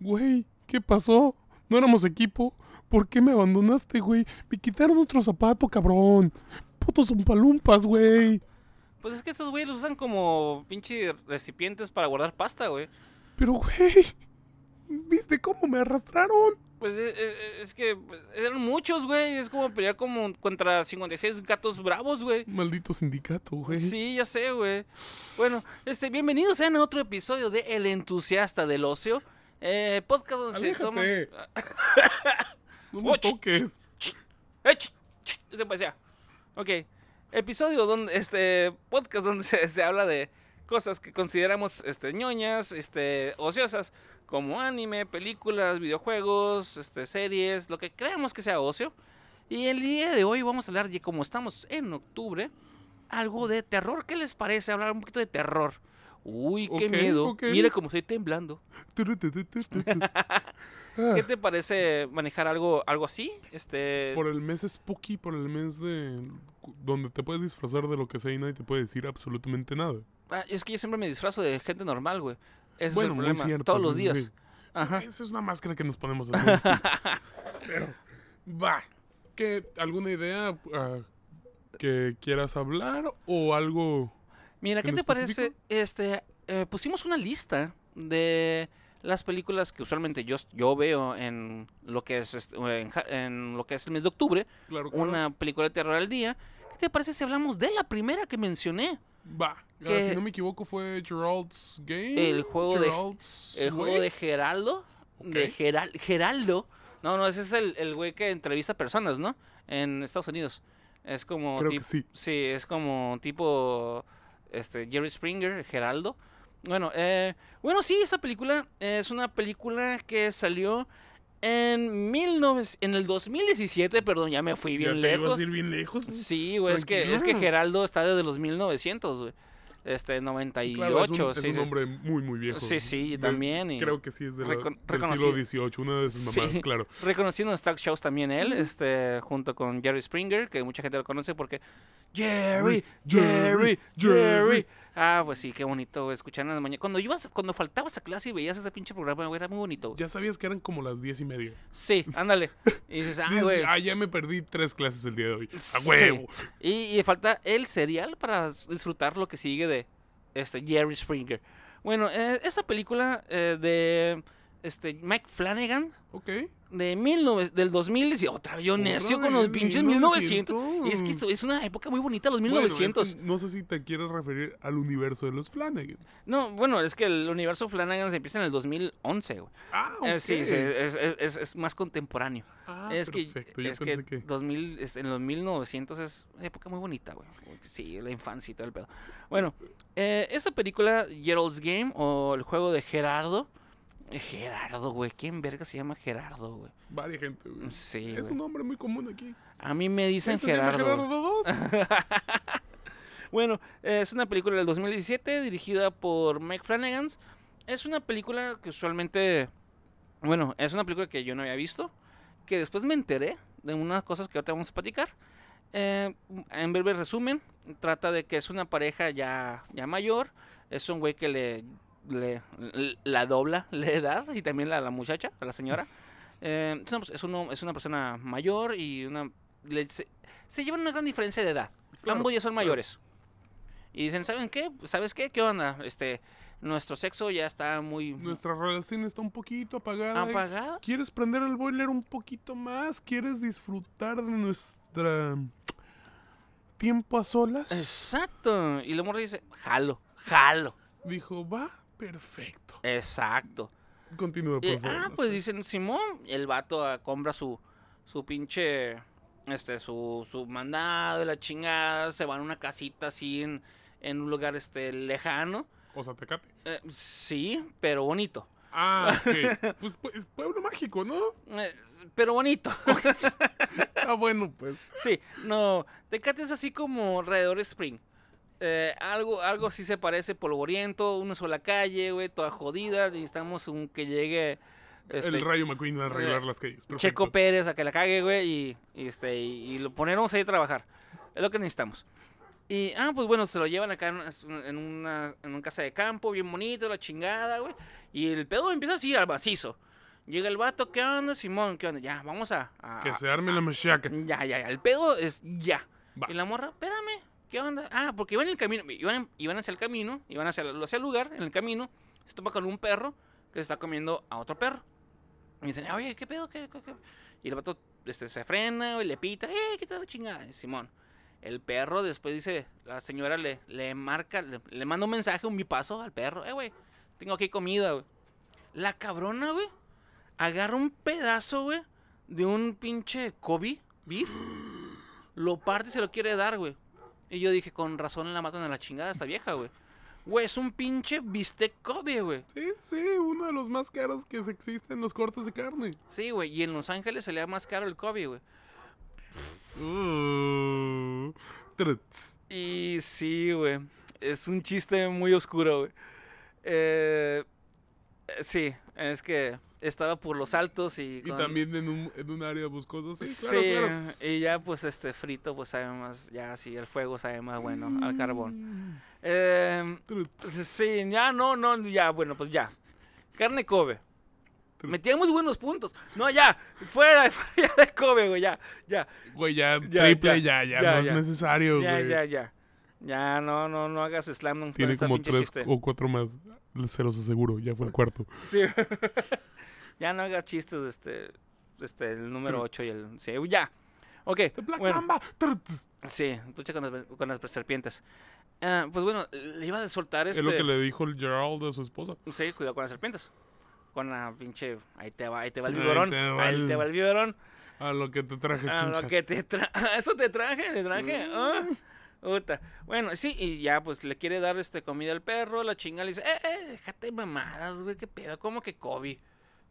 Güey, ¿qué pasó? ¿No éramos equipo? ¿Por qué me abandonaste, güey? Me quitaron otro zapato, cabrón. Putos palumpas, güey. Pues es que estos güeyes los usan como pinche recipientes para guardar pasta, güey. Pero, güey, ¿viste cómo me arrastraron? Pues es, es que pues, eran muchos, güey. Es como pelear como contra 56 gatos bravos, güey. Maldito sindicato, güey. Sí, ya sé, güey. Bueno, este, bienvenidos sean a otro episodio de El Entusiasta del Ocio. Eh, podcast donde se toma... no me toques. ¡Eh! ch, Ok. Episodio donde, este, podcast donde se, se habla de cosas que consideramos, este, ñoñas, este, ociosas como anime, películas, videojuegos, este, series, lo que creamos que sea ocio. Y el día de hoy vamos a hablar, y como estamos en octubre, algo de terror. ¿Qué les parece hablar un poquito de terror? Uy, qué miedo. Mira cómo estoy temblando. ¿Qué te parece manejar algo, algo así? Este... Por el mes spooky, por el mes de donde te puedes disfrazar de lo que sea y nadie te puede decir absolutamente nada. Ah, es que yo siempre me disfrazo de gente normal, güey bueno, muy cierto. Todos los días. Ajá. Esa es una máscara que nos ponemos Pero, va. ¿Qué, ¿Alguna idea ah, que quieras hablar o algo? Mira, ¿qué te parece? Este, eh, pusimos una lista de las películas que usualmente yo, yo veo en lo que es este, en, lo que es el mes de octubre. Una película de terror al día. ¿Qué te parece si hablamos de la primera que mencioné? Va. Ah, si no me equivoco fue Gerald's Game. El juego de el juego de Geraldo, de Geraldo. No, no, ese es el, güey que entrevista personas, ¿no? En Estados Unidos. Es como Creo que sí. Sí, es como tipo este Jerry Springer, Geraldo. Bueno, eh, bueno, sí, esta película es una película que salió en, 19, en el 2017, perdón, ya me fui bien lejos. a ir bien lejos? Sí, güey, es que, es que Geraldo está desde los 1900, güey. Este, 98. Claro, es un, es un hombre muy, muy viejo. Sí, sí, también. Y creo que sí es de del siglo XVIII, una de sus mamás, claro. Reconocido en Stock Shows también él, este, junto con Jerry Springer, que mucha gente lo conoce porque... Jerry, Jerry, Jerry. Ah, pues sí, qué bonito escuchar en la mañana. Cuando ibas, cuando faltabas a clase y veías ese pinche programa, güey, era muy bonito. Ya sabías que eran como las diez y media. Sí, ándale. Y dices, ah, güey. Ah, ya me perdí tres clases el día de hoy. A huevo. Y, y falta el serial para disfrutar lo que sigue de este Jerry Springer. Bueno, eh, esta película eh, de este Mike Flanagan. Ok de mil del 2000 y otra vez yo necio con los pinches 1900. Y es que esto es una época muy bonita, los 1900. no sé si te quieres referir al universo de los Flanagans. No, bueno, es que el universo Flanagan se empieza en el 2011, güey. Ah, eh, ok. sí, es, es, es, más contemporáneo. Ah, es perfecto. Que, es que, 2000, en los 1900 es una época muy bonita, güey. Sí, la infancia y todo el pedo. Bueno, eh, esta película, Gerald's Game o el juego de Gerardo Gerardo, güey. ¿Quién verga se llama Gerardo, güey? Varia gente, güey. Sí. Es un nombre muy común aquí. A mí me dicen Gerardo. Gerardo 2? bueno, es una película del 2017 dirigida por Mike Flanagan. Es una película que usualmente. Bueno, es una película que yo no había visto. Que después me enteré de unas cosas que ahorita vamos a platicar. Eh, en breve resumen, trata de que es una pareja ya, ya mayor. Es un güey que le le, la dobla la edad y también la, la muchacha, la señora. Eh, es, uno, es una persona mayor y una se, llevan una gran diferencia de edad. Ambos ya son mayores. Y dicen, ¿saben qué? ¿Sabes qué? ¿Qué onda? Este, nuestro sexo ya está muy... Nuestra relación está un poquito apagada. ¿Apagada? ¿Quieres prender el boiler un poquito más? ¿Quieres disfrutar de nuestra tiempo a solas? Exacto. Y el amor dice, jalo, jalo. Dijo, va, Perfecto. Exacto. Continúa, por favor. ah, pues dicen Simón, el vato ah, compra su, su pinche, este, su, su mandado de la chingada, se va a una casita así en, en un lugar, este, lejano. O sea, Tecate. Eh, sí, pero bonito. Ah, ok. pues, pues pueblo mágico, ¿no? Eh, pero bonito. ah, bueno, pues. Sí, no, Tecate es así como alrededor Spring. Eh, algo, algo sí se parece polvoriento, una sola calle, güey, toda jodida. Necesitamos un que llegue. Este, el Rayo McQueen a arreglar eh, las calles. Checo Pérez a que la cague, güey, y, este, y, lo ponemos ahí a trabajar. Es lo que necesitamos. Y, ah, pues bueno, se lo llevan acá en una, en una casa de campo, bien bonito, la chingada, güey. Y el pedo empieza así al macizo. Llega el vato, ¿qué onda, Simón? ¿Qué onda? Ya, vamos a... a- Que se arme la machaca. Ya, ya, ya. El pedo es ya. Va. Y la morra, espérame, ¿qué onda? Ah, porque iban en el camino, iban, iban hacia el camino, iban hacia, hacia el lugar, en el camino, se topa con un perro que se está comiendo a otro perro. Y dicen, oye, ¿qué pedo? ¿Qué, qué, qué?". Y el vato este, se frena y le pita, ¡eh, qué tal la chingada! Simón. El perro después dice, la señora le, le marca, le, le manda un mensaje, un bipaso al perro, eh, güey, tengo aquí comida, güey. La cabrona, güey, agarra un pedazo, güey, de un pinche Kobe beef, lo parte y se lo quiere dar, güey. Y yo dije, con razón la matan a la chingada esta vieja, güey. Güey, es un pinche bistec Kobe, güey. Sí, sí, uno de los más caros que existen los cortes de carne. Sí, güey, y en Los Ángeles se le da más caro el Kobe, güey. Uh. Y sí, güey. Es un chiste muy oscuro, güey. Eh, sí, es que estaba por los altos y... Y también en un, en un área boscosa. Sí, Sí, claro, y ya pues este frito pues sabe más, ya sí, el fuego sabe más bueno al carbón. Eh, sí, ya no, no, ya, bueno, pues ya. Carne Kobe. Metíamos buenos puntos. No, ya, fuera, fuera de Kobe, güey, ya, ya. Güey, ya, Ya, triple, ya, ya, ya, ya, no es necesario, güey. ya, ya. Ya, no, no, no hagas slam dunk Tiene como tres chiste. o cuatro más. Se los aseguro, ya fue el cuarto. Sí. ya no hagas chistes este, este, el número 8 y el... Sí, ya. Ok, The Black bueno. Mamba. truts. Sí, lucha con las, con las serpientes. Ah, pues bueno, le iba a soltar este... Es lo que le dijo el Gerald a su esposa. Sí, cuidado con las serpientes. Con la pinche... Ahí te va, ahí te va el Ahí biberón. te va Ahí el- te va el biberón. A lo que te traje, A chincha. lo que te tra... Eso te traje, te traje. Mm. ah, Bueno, sí, y ya pues le quiere dar este comida al perro, la chinga le dice, eh, eh, déjate mamadas, güey, qué pedo, ¿cómo que Kobe?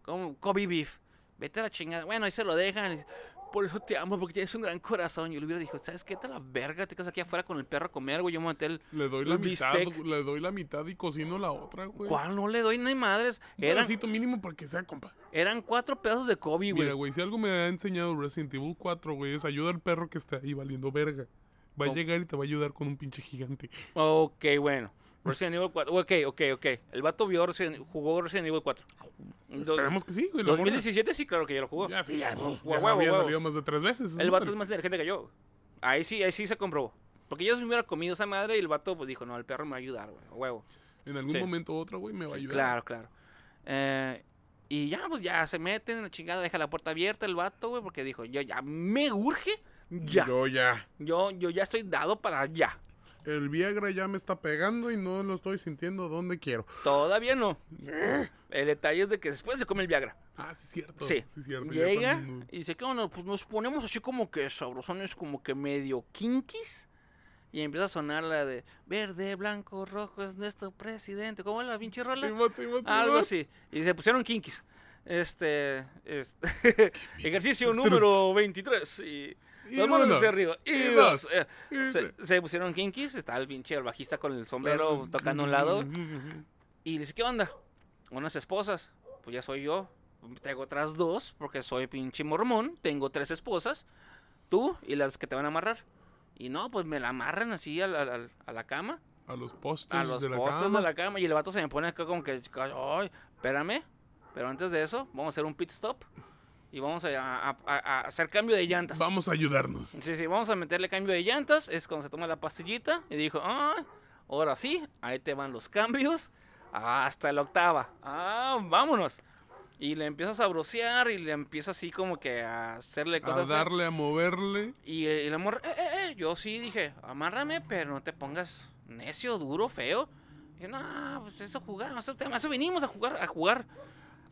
¿Cómo? Kobe beef. Vete a la chingada. Bueno, ahí se lo dejan. Por eso te amo, porque tienes un gran corazón. Yo le hubiera dicho, ¿sabes qué? Te la verga, te quedas aquí afuera con el perro a comer, güey. Yo me maté el... Le doy la mitad, le doy la mitad y cocino la otra, güey. ¿Cuál? No le doy ni madres. Un Eran, pedacito mínimo para que sea, compa. eran cuatro pedazos de Kobe, güey. Mira, güey, si algo me ha enseñado Resident Evil 4, güey, es ayuda al perro que está ahí valiendo verga. Va a llegar y te va a ayudar con un pinche gigante. Ok, bueno. Resident Evil 4. Ok, ok, ok. El vato vio Resident- jugó Resident Evil 4. Do- Esperemos que sí, güey. la morra. 2017 sí, claro que ya lo jugó. Ya, sí, ya, hue- ya huevo, había salido más de tres veces. El vato madre. es más inteligente que yo. Ahí sí, ahí sí se comprobó. Porque yo si me hubiera comido esa madre y el vato pues dijo, no, el perro me va a ayudar, güey. Huevo. En algún Sí. momento u otro, güey, me va a ayudar. Claro, claro. Eh, y ya, pues ya se meten, la chingada deja la puerta abierta el vato, güey, porque dijo, yo ya me urge, ya. Yo ya. Yo, yo ya estoy dado para ya. El Viagra ya me está pegando y no lo estoy sintiendo donde quiero. Todavía no. El detalle es de que después se come el Viagra. Ah, sí, es cierto. Sí. Sí, es cierto. Llega cuando- y dice, ¿qué onda? Pues nos ponemos así como que sabrosones, como que medio kinkis. Y empieza a sonar la de verde, blanco, rojo es nuestro presidente. ¿Cómo es la pinche rola? Simón, Simón, Algo así. Y se pusieron kinkis. Este, este ejercicio número 23. Y Y las manos uno, hacia arriba. Y, y dos. dos, eh, y se, se pusieron kinkis. Está el pinche el bajista con el sombrero tocando a un lado. Y le dice, ¿qué onda? Unas esposas. Pues ya soy yo. Tengo otras dos, porque soy pinche mormón. Tengo tres esposas. Tú y las que te van a amarrar. Y no, pues me la amarran así a la, a la- a la cama. A los postes A los de la postes cama. de la cama. Y el vato se me pone acá como que, ay, espérame. Pero antes de eso, vamos a hacer un pit stop. Y vamos a, a- a- hacer cambio de llantas. Vamos a ayudarnos. Sí, sí, vamos a meterle cambio de llantas. Es cuando se toma la pastillita. Y dijo, ah, ahora sí, ahí te van los cambios. Hasta la octava. Ah, vámonos. Y le empiezas a brocear y le empieza así como que a hacerle A cosas. darle, a moverle. Y el amor, eh, eh, eh, yo sí dije, amárrame, pero no te pongas necio, duro, feo. Y no, pues eso jugamos, eso, eso vinimos a jugar, a jugar.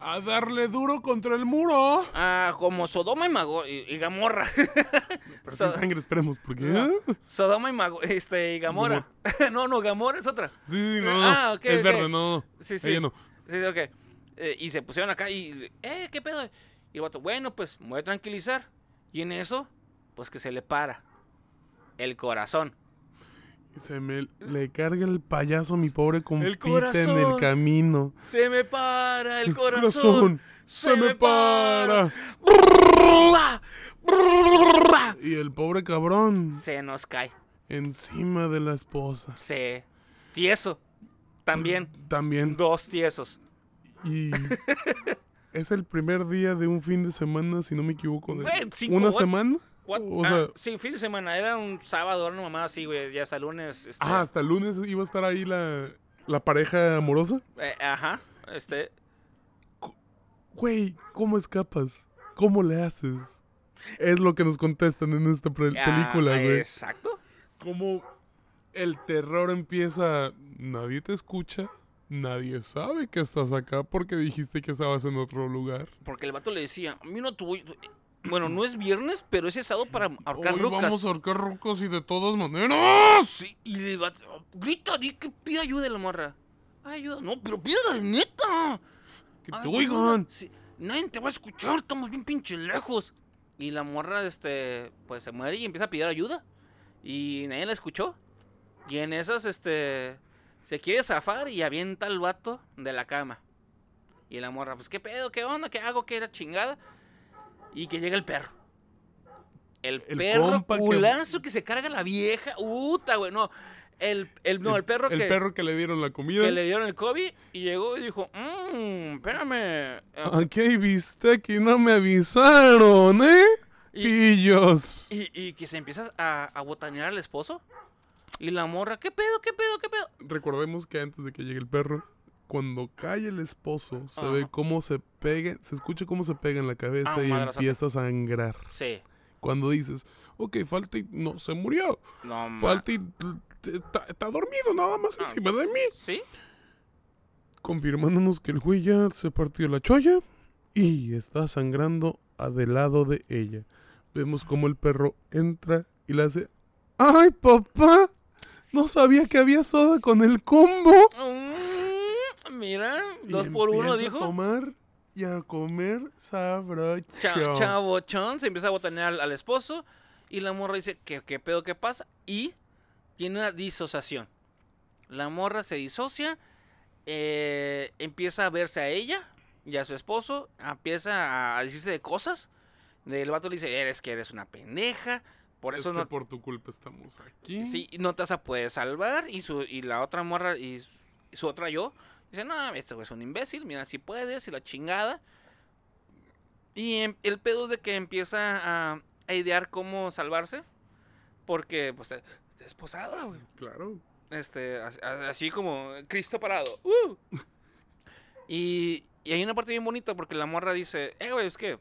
A darle duro contra el muro. Ah, como Sodoma y, Mago, y, y Gamorra. Pero sin sangre, esperemos, porque... No. Sodoma y Mago, este, y Gamora. no, no, Gamora es otra. Sí, sí, no. Ah, ok, es verde, no. Sí, sí. Ella no. Sí, sí, ok. Eh, y se pusieron acá y, eh, ¿qué pedo? Y el vato, bueno, pues me voy a tranquilizar. Y en eso, pues que se le para el corazón. Se me le carga el payaso, mi pobre compita en el camino. Se me para el El corazón. Se, me para. Brrrla. Y el pobre cabrón Se nos cae. encima de la esposa. Se. Tieso. También. También. Dos tiesos. Y es el primer día de un fin de semana, si no me equivoco. De ¿Una semana? O Ah, sí, fin de semana. Era un sábado, era una mamá así, güey. Ya hasta el lunes. Este, ah, hasta el lunes iba a estar ahí la, la pareja amorosa. eh, ajá. Este. Güey, ¿cómo escapas? ¿Cómo le haces? Es lo que nos contestan en esta ah, película, güey. Exacto. Como el terror empieza, nadie te escucha, nadie sabe que estás acá porque dijiste que estabas en otro lugar. Porque el vato le decía, a mí no te voy... Bueno, no es viernes, pero es sábado para ahorcar Hoy rucas. vamos a ahorcar rucos y de todas maneras. Sí, y le va... Grita, di que pida ayuda a la morra. Ay, ayuda. No, pero pídala, neta. Que te Ay, oigan. Sí, nadie te va a escuchar, estamos bien pinche lejos. Y la morra, este, pues se muere y empieza a pedir ayuda. Y nadie la escuchó. Y en esas, este, se quiere zafar y avienta al vato de la cama. Y la morra, pues, ¿qué pedo? ¿Qué onda? ¿Qué hago? ¿Qué era chingada? Y que llega el perro. El, El perro compa que- culazo que... se carga la vieja. Uta, güey, no. El, el, no, el perro el que, perro que le dieron la comida. que le dieron el COVID y llegó y dijo, mmm, espérame. eh, Aquí hay bistec y no me avisaron, ¿eh? Y- Pillos. Y, y que se empieza a, a botanear al esposo. Y la morra, ¿qué pedo, qué pedo, qué pedo? Recordemos que antes de que llegue el perro, cuando cae el esposo, se ve cómo se pega, se escucha cómo se pega en la cabeza Ah, y empieza a sangrar. Sí. Cuando dices, ok, falta y no se murió. No, Falta y está, está dormido nada más Ah. encima de mí. ¿Sí? Confirmándonos que el güey ya se partió la cholla y está sangrando a del lado de ella. Vemos como el perro entra y le hace, ¡ay, papá! No sabía que había soda con el combo. Mm, mira, Y dos por uno, dijo. a tomar y a comer sabrocho. Cha- chavochón, se empieza a botanear al, al esposo. Y la morra dice, ¿qué, ¿qué pedo, qué pasa? Y tiene una disociación. La morra se disocia, eh, empieza a verse a ella y a su esposo, empieza a decirse de cosas. El vato le dice, eres que eres una pendeja, por es eso que no, por tu culpa estamos aquí. Sí, y no te vas a poder salvar. Y, su, y la otra morra, y su, y su otra yo, dice, no, este güey es un imbécil, mira, si puedes, y la chingada. Y em- el pedo es de que empieza a, a idear cómo salvarse. Porque, pues, está está esposada, güey. Claro. Este, así como Cristo parado. ¡Uh! Y, y hay una parte bien bonita porque la morra dice, eh, güey, es que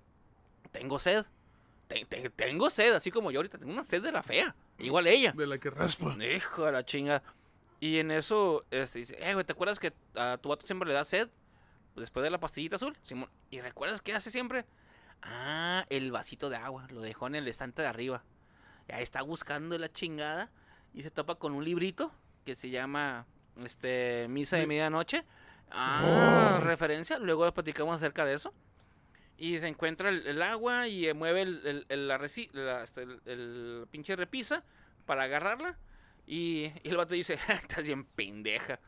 tengo sed. Te- te- tengo sed, así como yo ahorita tengo una sed de la fea. Igual ella. De la que raspa. Hijo de la chinga. Y en eso, este, dice, eh, güey, ¿te acuerdas que a tu vato siempre le da sed? Después de la pastillita azul. Simón. ¿Y recuerdas qué hace siempre? Ah, el vasito de agua. Lo dejó en el estante de arriba. Y ahí está buscando la chingada. Y se topa con un librito que se llama, este, Misa de Medianoche. Ah, Oh. referencia. Luego platicamos acerca de eso. Y se encuentra el, el agua y mueve el, el, el- la, reci- la- este, el pinche repisa para agarrarla. Y, y el vato dice, estás bien pendeja.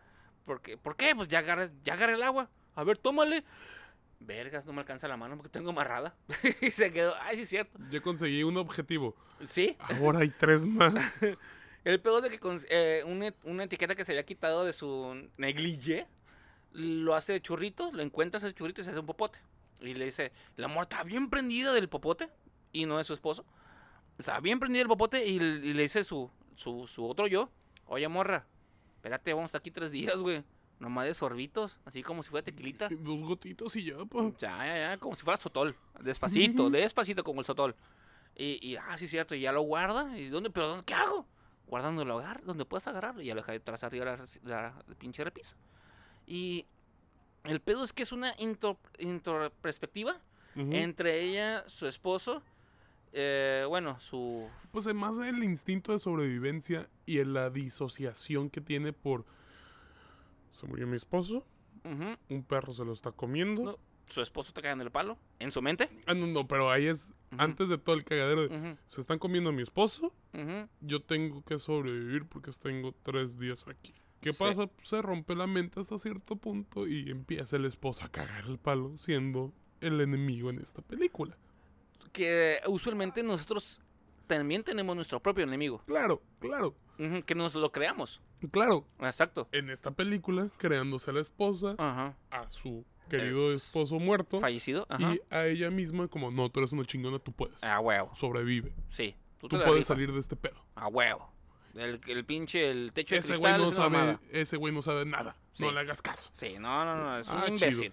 ¿Por qué? ¿Por qué? Pues ya agarré, ya agarré el agua. A ver, tómale. Vergas, no me alcanza la mano porque tengo amarrada. y se quedó, ay, sí es cierto. Ya conseguí un objetivo. Sí, Ahora hay tres más. el peor de que con, eh, una, una etiqueta que se había quitado de su negligé, lo hace de churrito, lo encuentra ese churrito y se hace un popote. Y le dice, la mujer está bien prendida del popote y no de su esposo. Está bien prendida el popote y, y le dice su, su, su otro yo, oye morra, espérate, vamos a estar aquí tres días, güey. Nomás de sorbitos, así como si fuera tequilita. Dos gotitos y ya, pa. Ya, ya, ya, como si fuera sotol. Despacito, despacito como el sotol. Y, y, ah, sí, cierto, y ya lo guarda. ¿Y dónde? ¿Pero dónde? ¿Qué hago? Guardando el hogar, donde puedas agarrarlo. Y ya lo deja detrás arriba la, reci- la, la pinche repisa. Y el pedo es que es una intro, perspectiva Ujú. entre ella, su esposo, eh, bueno, su... Pues además el instinto de sobrevivencia y en la disociación que tiene por... Se murió mi esposo, un perro se lo está comiendo. No. su esposo está cagando el palo, en su mente. Ah, no, no, pero ahí es antes de todo el cagadero. de, Se están comiendo a mi esposo, yo tengo que sobrevivir porque tengo tres días aquí. ¿Qué Sí. pasa? Se rompe la mente hasta cierto punto y empieza el esposo a cagar el palo siendo el enemigo en esta película. Que usualmente nosotros también tenemos nuestro propio enemigo. Claro, claro, que nos lo creamos. claro. Exacto. En esta película, creándose a la esposa, Ajá. a su querido esposo muerto. Fallecido. Ajá. Y a ella misma, como, no, tú eres una chingona, tú puedes. A huevo. Sobrevive. Sí. Tú, Tú la puedes salir de este pedo. A huevo. El, el pinche, el techo de Ese cristal güey no sabe, mamada. ese güey no sabe nada. Sí. No le hagas caso. Sí, no, no, no, es un Ah, chido. imbécil.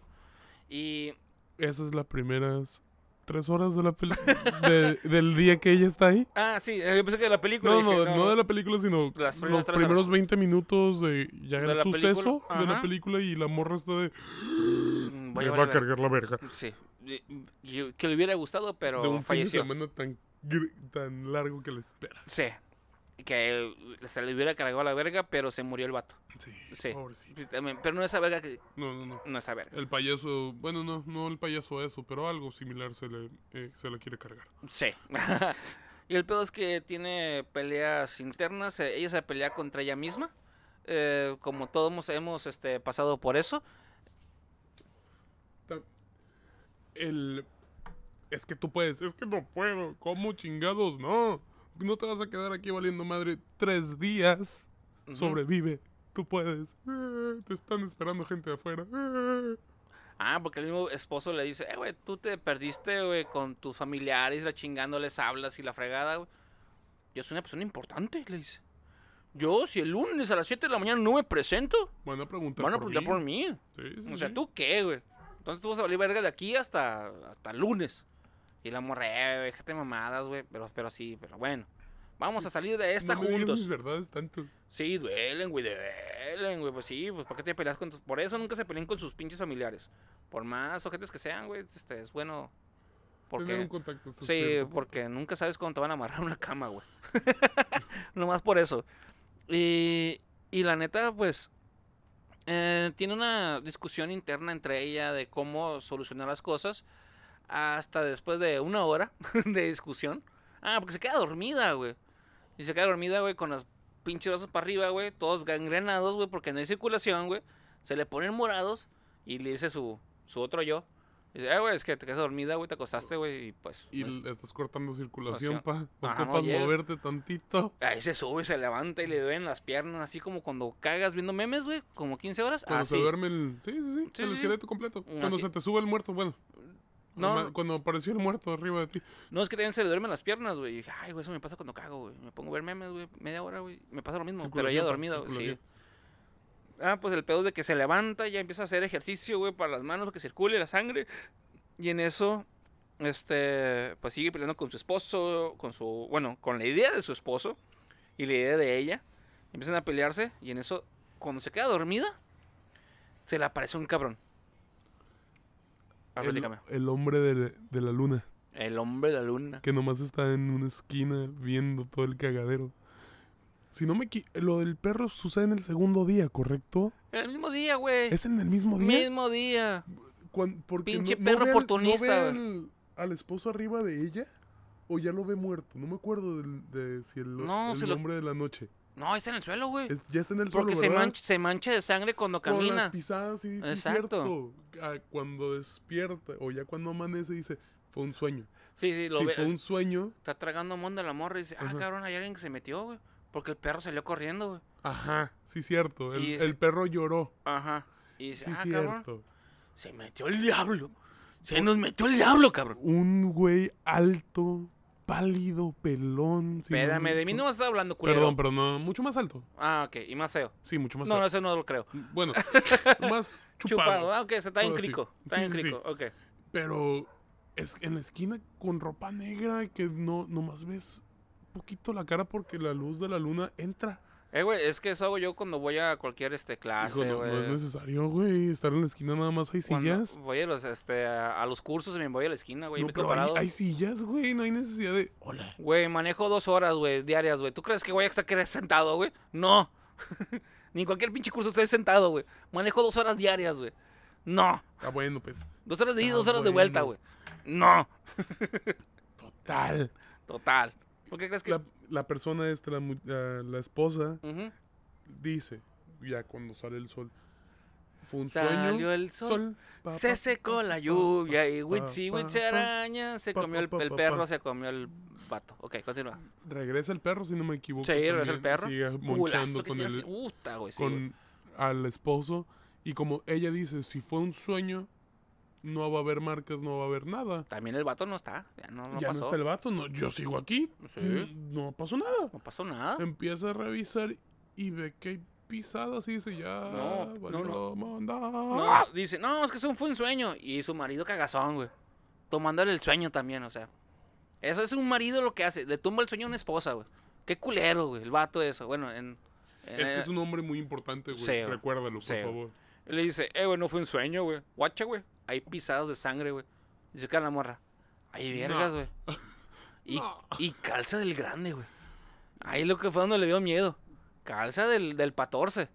Y Esas es las primeras tres horas de la de- del día que ella está ahí. Ah, sí, eh, yo pensé que de la película. No, dije, no, no de la película, sino Las los primeros horas. 20 minutos de ya De el suceso de la película y la morra está de... Mm, voy Me va a cargar la verga. Sí. Y- y- que le hubiera gustado, pero de un falleció. fin de semana tan, tan largo que le espera. Sí. Que él- se le hubiera cargado la verga, pero se murió el vato. Sí, Sí. pobrecito. Pero no esa verga que. No, no, no. No esa verga. El payaso, bueno, no, no el payaso eso, pero algo similar se le, eh, se le quiere cargar. Sí. y el pedo es que tiene peleas internas. eh, Ella se pelea contra ella misma. eh, como todos hemos, este, pasado por eso. El... Es que tú puedes, es que no puedo. ¿Cómo chingados? No. No te vas a quedar aquí valiendo madre tres días. Sobrevive. Tú puedes. Eh, te están esperando gente de afuera. Eh. Ah, porque el mismo esposo le dice, eh, güey, tú te perdiste, güey, con tus familiares, la chingándoles hablas y la fregada, güey. Yo soy una persona importante, le dice. Yo, si el lunes a las 7 de la mañana no me presento, Van a preguntar van a por mí. por mí. Sí, sí, O sea, sí. ¿tú qué, güey? Entonces tú vas a valer verga de aquí hasta, hasta lunes. Y la morra, eh, déjate mamadas, güey. Pero, pero sí, pero bueno. Vamos a salir de esta no me juntos. mis verdades tanto. Sí, duelen, güey, duelen, güey. Pues sí, pues ¿para qué te peleas con tus... Por eso nunca se peleen con sus pinches familiares. Por más ojetes que sean, güey, este, es bueno... Tener Porque... un contacto. Sí, cierto punto. porque nunca sabes cuándo te van a amarrar una cama, güey. Nomás por eso. Y, y la neta, pues, eh, tiene una discusión interna entre ella de cómo solucionar las cosas hasta después de una hora de discusión. Ah, porque se queda dormida, güey. Y se queda dormida, güey, con los pinches brazos para arriba, güey, todos gangrenados, güey, porque no hay circulación, güey. Se le ponen morados y le dice su, su otro yo. Dice, eh, güey, es que te quedas dormida, güey, te acostaste, güey, y pues... Y pues, le estás cortando circulación, pa. Ajá, Ocupas oye. moverte tantito. Ahí se sube, se levanta y le duelen las piernas, así como cuando cagas viendo memes, güey, como 15 horas. Cuando así. se duerme el. Sí, sí, sí. Sí, el sí, sí. esqueleto completo. Mm, Cuando así. se te sube el muerto, bueno. No. Cuando apareció el muerto arriba de ti. No, es que también se le duermen las piernas, güey. Y dije, ay, güey, eso me pasa cuando cago, güey. Me pongo a ver memes, güey, media hora, güey. Me pasa lo mismo, pero Circulación, dormida, güey, sí. Ah, pues el pedo de que se levanta, ya empieza a hacer ejercicio, güey, para las manos, que circule la sangre. Y en eso, este, pues sigue peleando con su esposo, con su, bueno, con la idea de su esposo y la idea de ella. Empiezan a pelearse y en eso, cuando se queda dormida, se le aparece un cabrón. Ah, El, hombre de, de la luna. El hombre de la luna. Que nomás está en una esquina viendo todo el cagadero. Si no me Lo del perro sucede en el segundo día, ¿correcto? El mismo día, güey. ¿Es en el mismo día? Mismo día. Cuan- porque Pinche no- no perro ve al- oportunista, ¿No ve al, al esposo arriba de ella? ¿O ya lo ve muerto? No me acuerdo del- de si el, el lo- hombre de la noche. No, está en el suelo, güey. Es- ya está en el Porque suelo, se ¿verdad? mancha, se mancha de sangre cuando Con las camina. pisadas, sí, sí, es cierto. Ah, cuando despierta, o ya cuando amanece, dice, fue un sueño. Sí, sí, lo si ve. fue un sueño, Está tragando monda la morra y dice, ah, cabrón, hay alguien que se metió, güey. Porque el perro salió corriendo, güey. ajá, sí, cierto. El, perro lloró. Ajá. Y dice, Sí, ah, cabrón, cierto. se metió el diablo. Se nos metió el diablo, cabrón. Un güey alto, pálido, pelón. no Espérame, me de mí no me estás hablando, culero. Perdón, pero no, mucho más alto. Ah, ok, y más feo. Sí, mucho más No, alto. ese no lo creo. Bueno, más chupado. Chupado. Ah, ok, se está en crico. Está Sí, en sí, sí. crico, ok. Pero es en la esquina con ropa negra que no nomás ves poquito la cara porque la luz de la luna entra. Eh, güey, es que eso hago yo cuando voy a cualquier este clase, Hijo, no, güey. no es necesario, güey. Estar en la esquina nada más hay Cuando sillas. voy a los, este, a, a los cursos y me voy a la esquina, güey. No, me quedo pero hay, parado. hay sillas, güey. No hay necesidad de. Hola. Güey, manejo dos horas, güey, diarias, güey. ¿Tú crees que voy a estar que- sentado, güey? No. Ni en cualquier pinche curso estoy sentado, güey. Manejo dos horas diarias, güey. No. Ah, bueno, pues. Dos horas de ida, Ah, dos horas de vuelta, güey. No. Total. Total. ¿Por qué crees que...? La, la persona esta, la, la- esposa, dice, ya cuando sale el sol. Fue un Salió sueño. el sol, pa, Se secó pa, la lluvia y Witsi Witsi araña se comió el, el perro, se comió el vato. Ok, continúa. Regresa el perro, si no me equivoco. Sí, regresa el perro. Sigue monchando con el, güey, sí, güey. con al esposo y como ella dice, si fue un sueño, no va a haber marcas, no va a haber nada. También el vato no está. Ya no, no ya pasó. no está el vato, no, yo sigo aquí. Sí. Mm, No pasó nada. No pasó nada. Empieza a revisar y ve que hay pisadas y dice ya. No, no, valió no. dice, no, es que eso fue un sueño. Y su marido cagazón, güey. Tomándole el sueño también, o sea. Eso es un marido lo que hace. Le tumba el sueño a una esposa, güey. Qué culero, güey. El vato eso. Bueno, en... en- Es que es un hombre muy importante, güey. Sí. Recuérdalo, por Sí, favor. Le dice, eh, güey, no fue un sueño, güey. Guacha, güey. Hay pisados de sangre, güey. Dice que la morra. Ay, vergas, No. güey. Y, No. y calza del grande, güey. Ahí lo que fue donde le dio miedo. Calza del, del 14.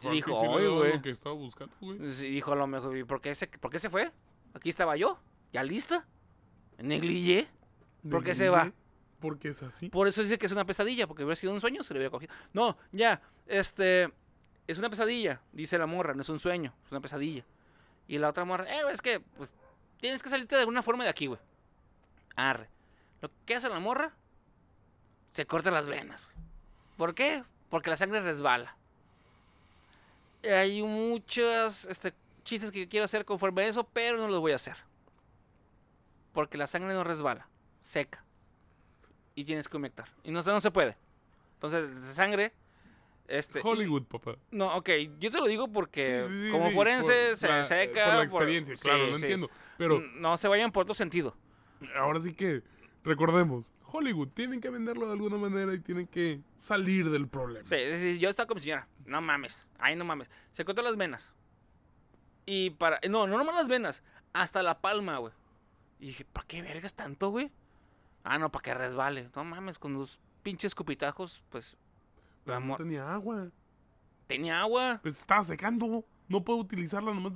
Fue dijo, que sí le "Ay, daba güey". que estaba buscando, güey. Sí, dijo a lo mejor, ¿y por qué, se, por qué se fue? Aquí estaba yo, ya lista. Negligé. ¿Por qué se va? Porque es así. Por eso dice que es una pesadilla, porque hubiera sido un sueño, se le hubiera cogido. No, ya, este, es una pesadilla, dice la morra, no es un sueño, es una pesadilla. Y la otra morra, eh, es que, pues, tienes que salirte de alguna forma de aquí, güey. Arre. Lo que hace la morra, se corta las venas. ¿Por qué? Porque la sangre resbala. Hay muchos este, chistes que quiero hacer conforme a eso, pero no los voy a hacer. Porque la sangre no resbala, seca y tienes que humectar. Y no, no se puede. Entonces, de sangre. Este, y- Hollywood, papá. no, ok, yo te lo digo porque Sí, como sí, forense por se la- seca. Por la experiencia, claro, lo entiendo. Pero No se vayan por otro sentido. ahora sí que recordemos, Hollywood tienen que venderlo de alguna manera y tienen que salir del problema. Sí, sí, yo estaba con mi señora. No mames. Ay, no mames. Se cortó las venas. Y para. No, no nomás las venas. Hasta la palma, güey. Y dije, ¿para qué vergas tanto, güey? Ah, no, para que resbale. No mames, con los pinches escupitajos, pues. No tenía agua. Tenía agua. Pues estaba secando. No puedo utilizarla nomás.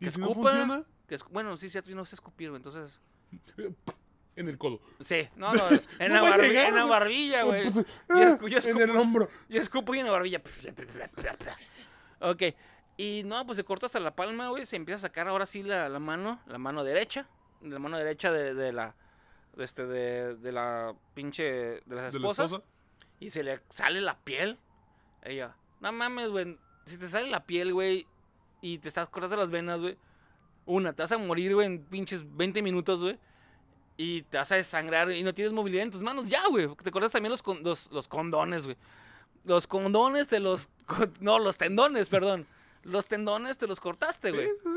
Y si no funciona, Que es- bueno, sí, sí, no sé escupir, güey. Entonces. en el codo. Sí, no, no. En, No la, barbi- llegar, en la barbilla, güey. Pues, ah, en el hombro. Y escupo y en la barbilla. Ok. Y no, pues se corta hasta la palma, güey. Se empieza a sacar ahora sí la, la mano, la mano derecha. La mano derecha de, de la. De, este, de, de la pinche. De las De la esposas. esposa. Y se le sale la piel. Ella. No mames, güey. Si te sale la piel, güey. Y te estás cortando las venas, güey. Una, te vas a morir, güey, en pinches 20 minutos, güey. Y te vas a desangrar y no tienes movilidad en tus manos. Ya, güey. Te cortas también los, con- los, los condones, güey. Los condones te los... No, los tendones, perdón. Los tendones te los cortaste, Sí, güey. sí,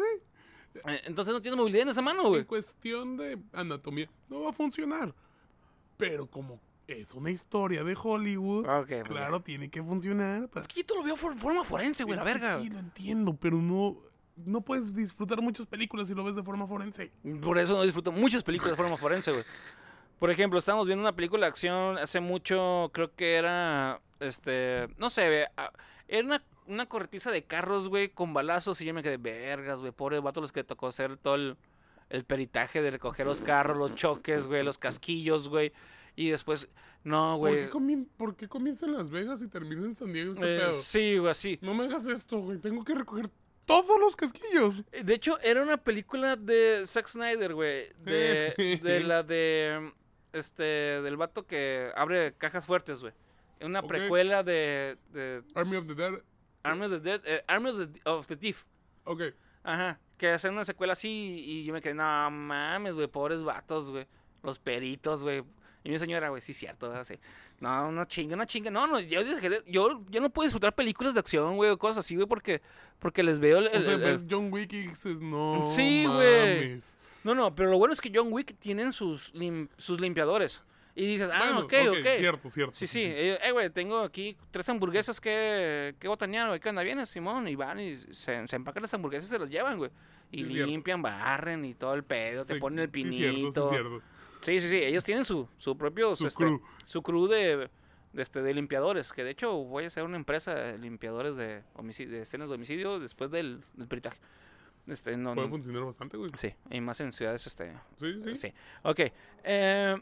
sí. Eh, Entonces no tienes movilidad en esa mano, En güey. cuestión de anatomía, no va a funcionar. Pero como es una historia de Hollywood, pues, claro, tiene que funcionar. pues. Es que yo te lo veo por forma forense, güey, Es la que verga. sí, lo entiendo, pero no, no puedes disfrutar muchas películas si lo ves de forma forense. Por eso no disfruto muchas películas de forma forense, güey. Por ejemplo, estábamos viendo una película de acción hace mucho, creo que era, este, no sé, era una, una corretiza de carros, güey, con balazos y yo me quedé, vergas, güey, pobre vato los que le tocó hacer todo el, el peritaje de recoger los carros, los choques, güey, los casquillos, güey, y después, no, ¿Por, güey, comien- por qué comienza en Las Vegas y termina en San Diego este eh, pedo? sí, güey, así. No me hagas esto, güey. Tengo que recoger todos los casquillos. De hecho, era una película de Zack Snyder, güey. De, de la de. Este. Del vato que abre cajas fuertes, güey. Una precuela de. de Army of the Dead. Army of the Dead. eh, Army of the, of the Thief. Ok. Ajá. Que hacen una secuela así y yo me quedé, no mames, güey, pobres vatos, güey. Los peritos, güey. Y mi señora, güey, sí, cierto, güey, así. No, no chinga, no chinga. No, no, yo, yo, yo no puedo disfrutar películas de acción, güey, o cosas así, güey, porque, porque les veo el, O el- sea, el- ves John Wick y dices, no Sí, güey. No, no, pero lo bueno es que John Wick tienen sus, lim- sus limpiadores. Y dices, ah, Bueno, ok, ok. Cierto, cierto. Sí, sí, eh, eh, güey, tengo aquí tres hamburguesas que, que botanear, güey, ¿qué onda? Vienes, Simón, y van y se, se empacan las hamburguesas y se las llevan, güey. Y Sí, cierto. limpian, barren y todo el pedo, te Sí, ponen el sí, pinito. cierto, sí, cierto. Sí, sí, sí, ellos tienen su, su propio... Su este, crew. Su crew de, de, este, de limpiadores, que de hecho voy a hacer una empresa de limpiadores de, homicidio, de escenas de homicidio después del, del peritaje. Este, no, Puede funcionar bastante, güey. sí, y más en ciudades, este... Sí, sí. Sí. Ok. eh,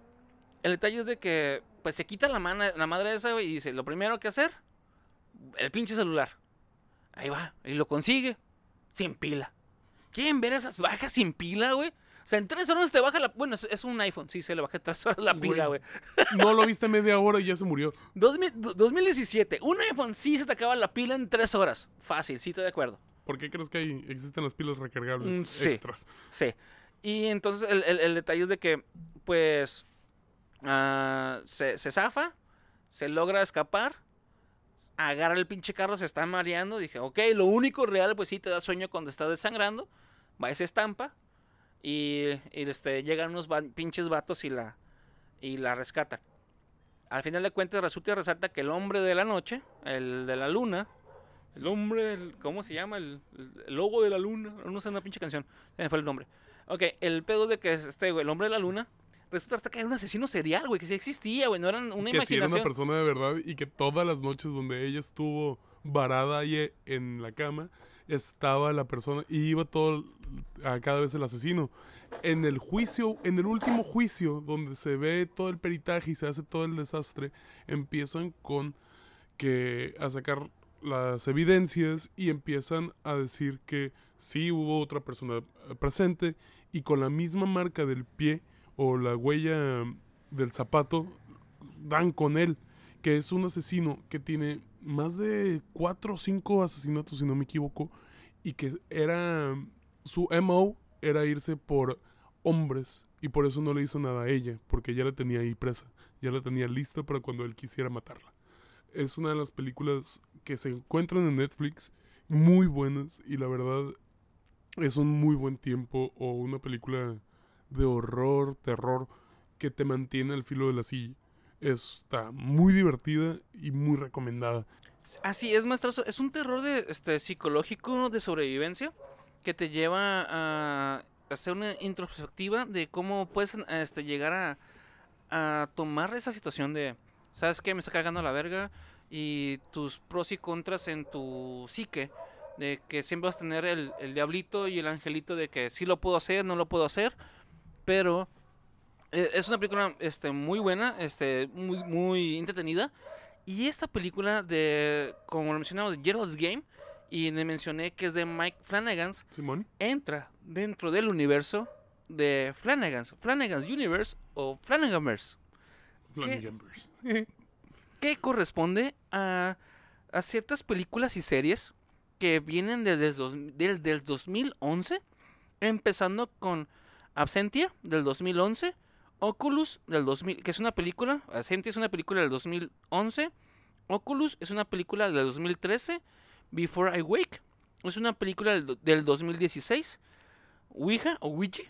el detalle es de que, pues se quita la, mana- la madre esa, güey, y dice, lo primero que hacer, el pinche celular. Ahí va, y lo consigue, sin pila. ¿Quieren ver esas bajas sin pila, güey? O sea, en tres horas te baja la... Bueno, es, es un iPhone, sí, se le baja en tres horas la pila, güey. No lo viste media hora y ya se murió. 2000 do- 2017, un iPhone sí se te acaba la pila en tres horas. Fácil, sí, estoy de acuerdo. ¿Por qué crees que hay, existen las pilas recargables Mm, sí. extras? Sí. Y entonces el, el- el detalle es de que, pues, ah, se, se zafa, se logra escapar, agarra el pinche carro, se está mareando. Dije, ok, lo único real, pues sí, te da sueño cuando estás desangrando. Va y se estampa. Y, y, este, llegan unos va- pinches vatos y la, y la rescatan. Al final de cuentas resulta y resalta que el hombre de la noche, el de la luna, el hombre, el- ¿cómo se llama? El, lobo de la luna, no sé, una pinche canción, se me fue el nombre. Ok, el pedo de que es este, güey, el hombre de la luna, resulta hasta que era un asesino serial, güey, que sí existía, güey, no era una que si era imaginación. una persona de verdad y que todas las noches donde ella estuvo varada ahí e- en la cama, estaba la persona y iba todo a cada vez el asesino. En el juicio, en el último juicio, donde se ve todo el peritaje y se hace todo el desastre, empiezan con que a sacar las evidencias y empiezan a decir que sí hubo otra persona presente y con la misma marca del pie o la huella del zapato dan con él, que es un asesino que tiene más de cuatro o cinco asesinatos, si no me equivoco, y que era su MO era irse por hombres y por eso no le hizo nada a ella, porque ya la tenía ahí presa, ya la tenía lista para cuando él quisiera matarla. Es una de las películas que se encuentran en Netflix, muy buenas y la verdad es un muy buen tiempo o una película de horror, terror que te mantiene al filo de la silla. Está muy divertida y muy recomendada. Así es, maestro. Es un terror de, este, psicológico de sobrevivencia que te lleva a hacer una introspectiva de cómo puedes este, llegar a, a tomar esa situación de, ¿sabes qué? Me está cagando la verga y tus pros y contras en tu psique. De que siempre vas a tener el, el diablito y el angelito de que sí lo puedo hacer, no lo puedo hacer. Pero es una película este, muy buena, este, muy, muy entretenida. Y esta película de, como lo mencionamos, Gerald's Game, y le mencioné que es de Mike Flanagan, entra dentro del universo de Flanagan's, Flanagan's Universe o Flanaganverse, Flanaganverse. que corresponde a, a ciertas películas y series que vienen desde el del, del 2011, empezando con Absentia del 2011, Oculus del 2000, que es una película, Absentia es una película del 2011, Oculus es una película del 2013, Before I Wake es una película del, do- del 2016, Ouija o Ouija,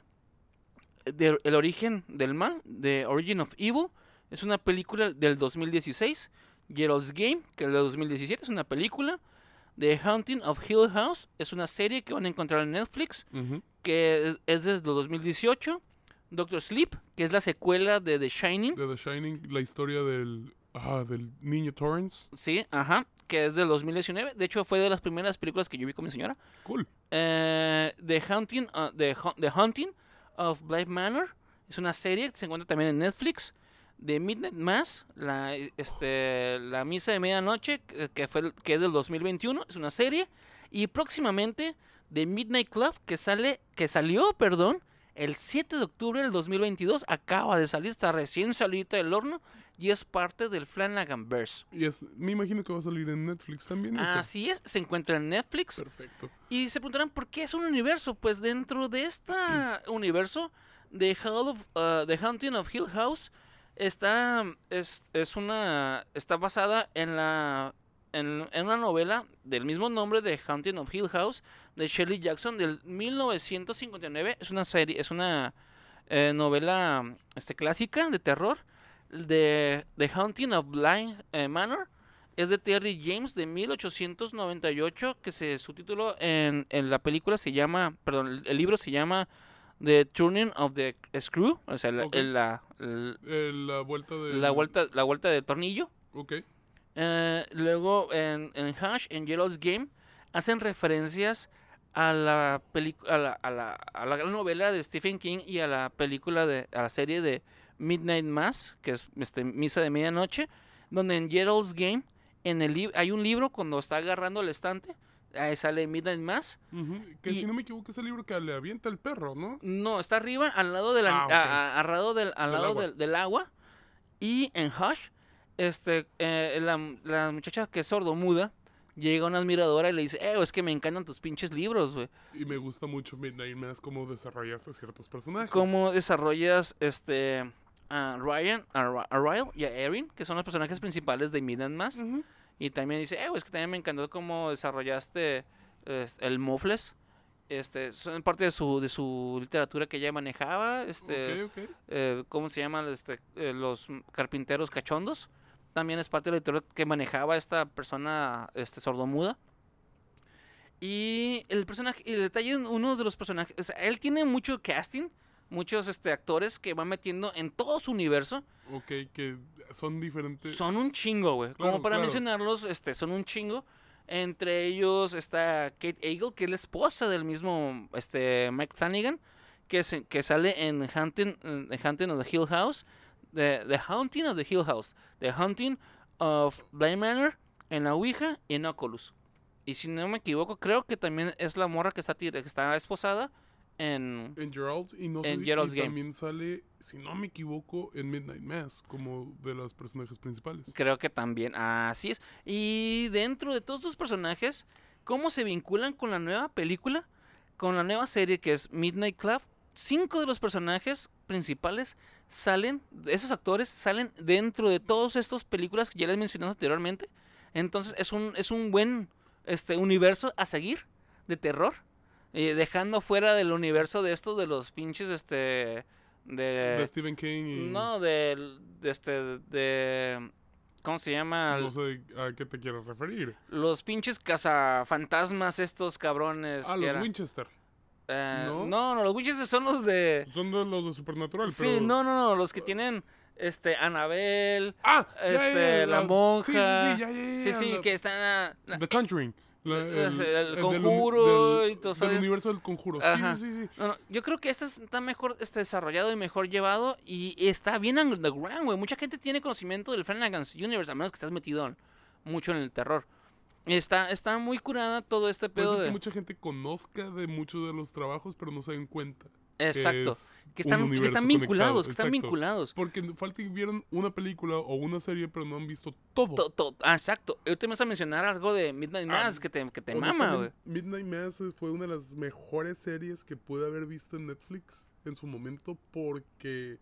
de El origen del mal, The Origin of Evil, es una película del 2016, Gerald's Game, que es del 2017, es una película, The Haunting of Hill House, es una serie que van a encontrar en Netflix, que es, es desde 2018, Doctor Sleep, que es la secuela de The Shining, De The Shining, la historia del, ah, del niño Torrance. sí, ajá, que es del 2019, de hecho fue de las primeras películas que yo vi con mi señora, Cool. Eh, The Haunting, uh, The, The Haunting of Bly Manor es una serie que se encuentra también en Netflix. The Midnight Mass, la, este, la misa de medianoche, que, que fue, que es del 2021, es una serie. Y próximamente The Midnight Club, que sale, que salió, perdón, el 7 de octubre del 2022, acaba de salir, está recién salida del horno y es parte del Flanaganverse. Y es, me imagino que va a salir en Netflix también. eso. Así es, se encuentra en Netflix. Perfecto. Y se preguntarán por qué es un universo. Pues dentro de este universo de Hall of, uh, The Haunting of Hill House está es, es una está basada en la en, en una novela del mismo nombre de Haunting of Hill House de Shirley Jackson del 1959. Es una serie, es una eh, novela este clásica de terror de The Haunting of Blind eh, Manor es de Terry James de 1898 que se su título en, en la película se llama perdón el, libro se llama The Turning of the Screw o sea la, Eh, la vuelta de... la vuelta la vuelta del tornillo Ok. Eh, luego en, en Hash, en Yellow's Game, hacen referencias a la, a, la, a, la, a la novela de Stephen King y a la película de a la serie de Midnight Mass, que es este, Misa de Medianoche, donde en Gerald's Game en el hay un libro cuando está agarrando el estante, ahí sale Midnight Mass. Que Y- si no me equivoco es el libro que le avienta el perro, ¿no? No, está arriba, al lado, de la, Ah, ok. a- a- al lado del, al Del lado agua. del, del agua. Y en Hush, este, eh, la, la muchacha que es sordomuda llega una admiradora y le dice, eh, es que me encantan tus pinches libros, güey. Y me gusta mucho Midnight Mass cómo desarrollaste ciertos personajes. Cómo desarrollas este a Ryan, a, a Ryle y a Erin, que son los personajes principales de Midnight Mass. Ujú. Y también dice, eh, es que también me encantó cómo desarrollaste es- el Mufles. Este, son parte de su, de su literatura que ella manejaba. Este, Ok, ok. eh, ¿cómo se llaman? Este, eh, los carpinteros cachondos. También es parte de la literatura que manejaba esta persona este, sordomuda. Y el personaje, el detalle, uno de los personajes, o sea, él tiene mucho casting, muchos este, actores que va metiendo en todo su universo. Ok, que son diferentes. Son un chingo, güey. Claro, Como para claro. mencionarlos, este, son un chingo. Entre ellos está Kate Eagle, que es la esposa del mismo este, Mike Flanagan, que, se- que sale en Hunting, en Hunting of the Hill House, The, the Haunting of the Hill House, The Hunting of Bly Manor, en La Ouija y en Oculus. Y si no me equivoco, creo que también es la morra que está, que está esposada en... En Gerald's y no sé En si Gerald's y Game. también sale, si no me equivoco, en Midnight Mass, como de los personajes principales. Creo que también, así es. Y dentro de todos los personajes, ¿cómo se vinculan con la nueva película? Con la nueva serie que es Midnight Club. Cinco de los personajes principales salen, esos actores salen dentro de todas estas películas que ya les mencioné anteriormente. Entonces es un, es un buen este, universo a seguir de terror. eh, dejando fuera del universo de estos de los pinches este de de Stephen King y. no, de, este, de, ¿cómo se llama? No sé a qué te quieres referir. Los pinches cazafantasmas estos cabrones. Ah, los era- Winchester. Eh, ¿no? ¿no? no, los Winchester son los de... Son de los de Supernatural, Sí, pero. no, no, no, los que tienen, este, Anabel, Ah, ya, ya, este, ya, la Sí, monja. sí, sí, ya, ya, sí, ya, sí, la- que están... ah, The Conjuring. la- El- el Conjuro del- y todo, Del universo del conjuro. Ajá. Sí, sí, sí. No, no, yo creo que este está mejor este, desarrollado y mejor llevado y está bien underground, güey. Mucha gente tiene conocimiento del Flanagan's Universe, a menos que estás metido mucho en el terror. Está, está muy curada todo este Puede pedo ser de... que mucha gente conozca de muchos de los trabajos, pero no se den cuenta. que Exacto. es Que están, que están vinculados, que están vinculados. Porque falta que vieron una película o una serie, pero no han visto todo. To- to- ah, exacto. Yo te vas a mencionar algo de Midnight Ah, Mass que te, que te mama, güey. Midnight Mass fue una de las mejores series que pude haber visto en Netflix en su momento porque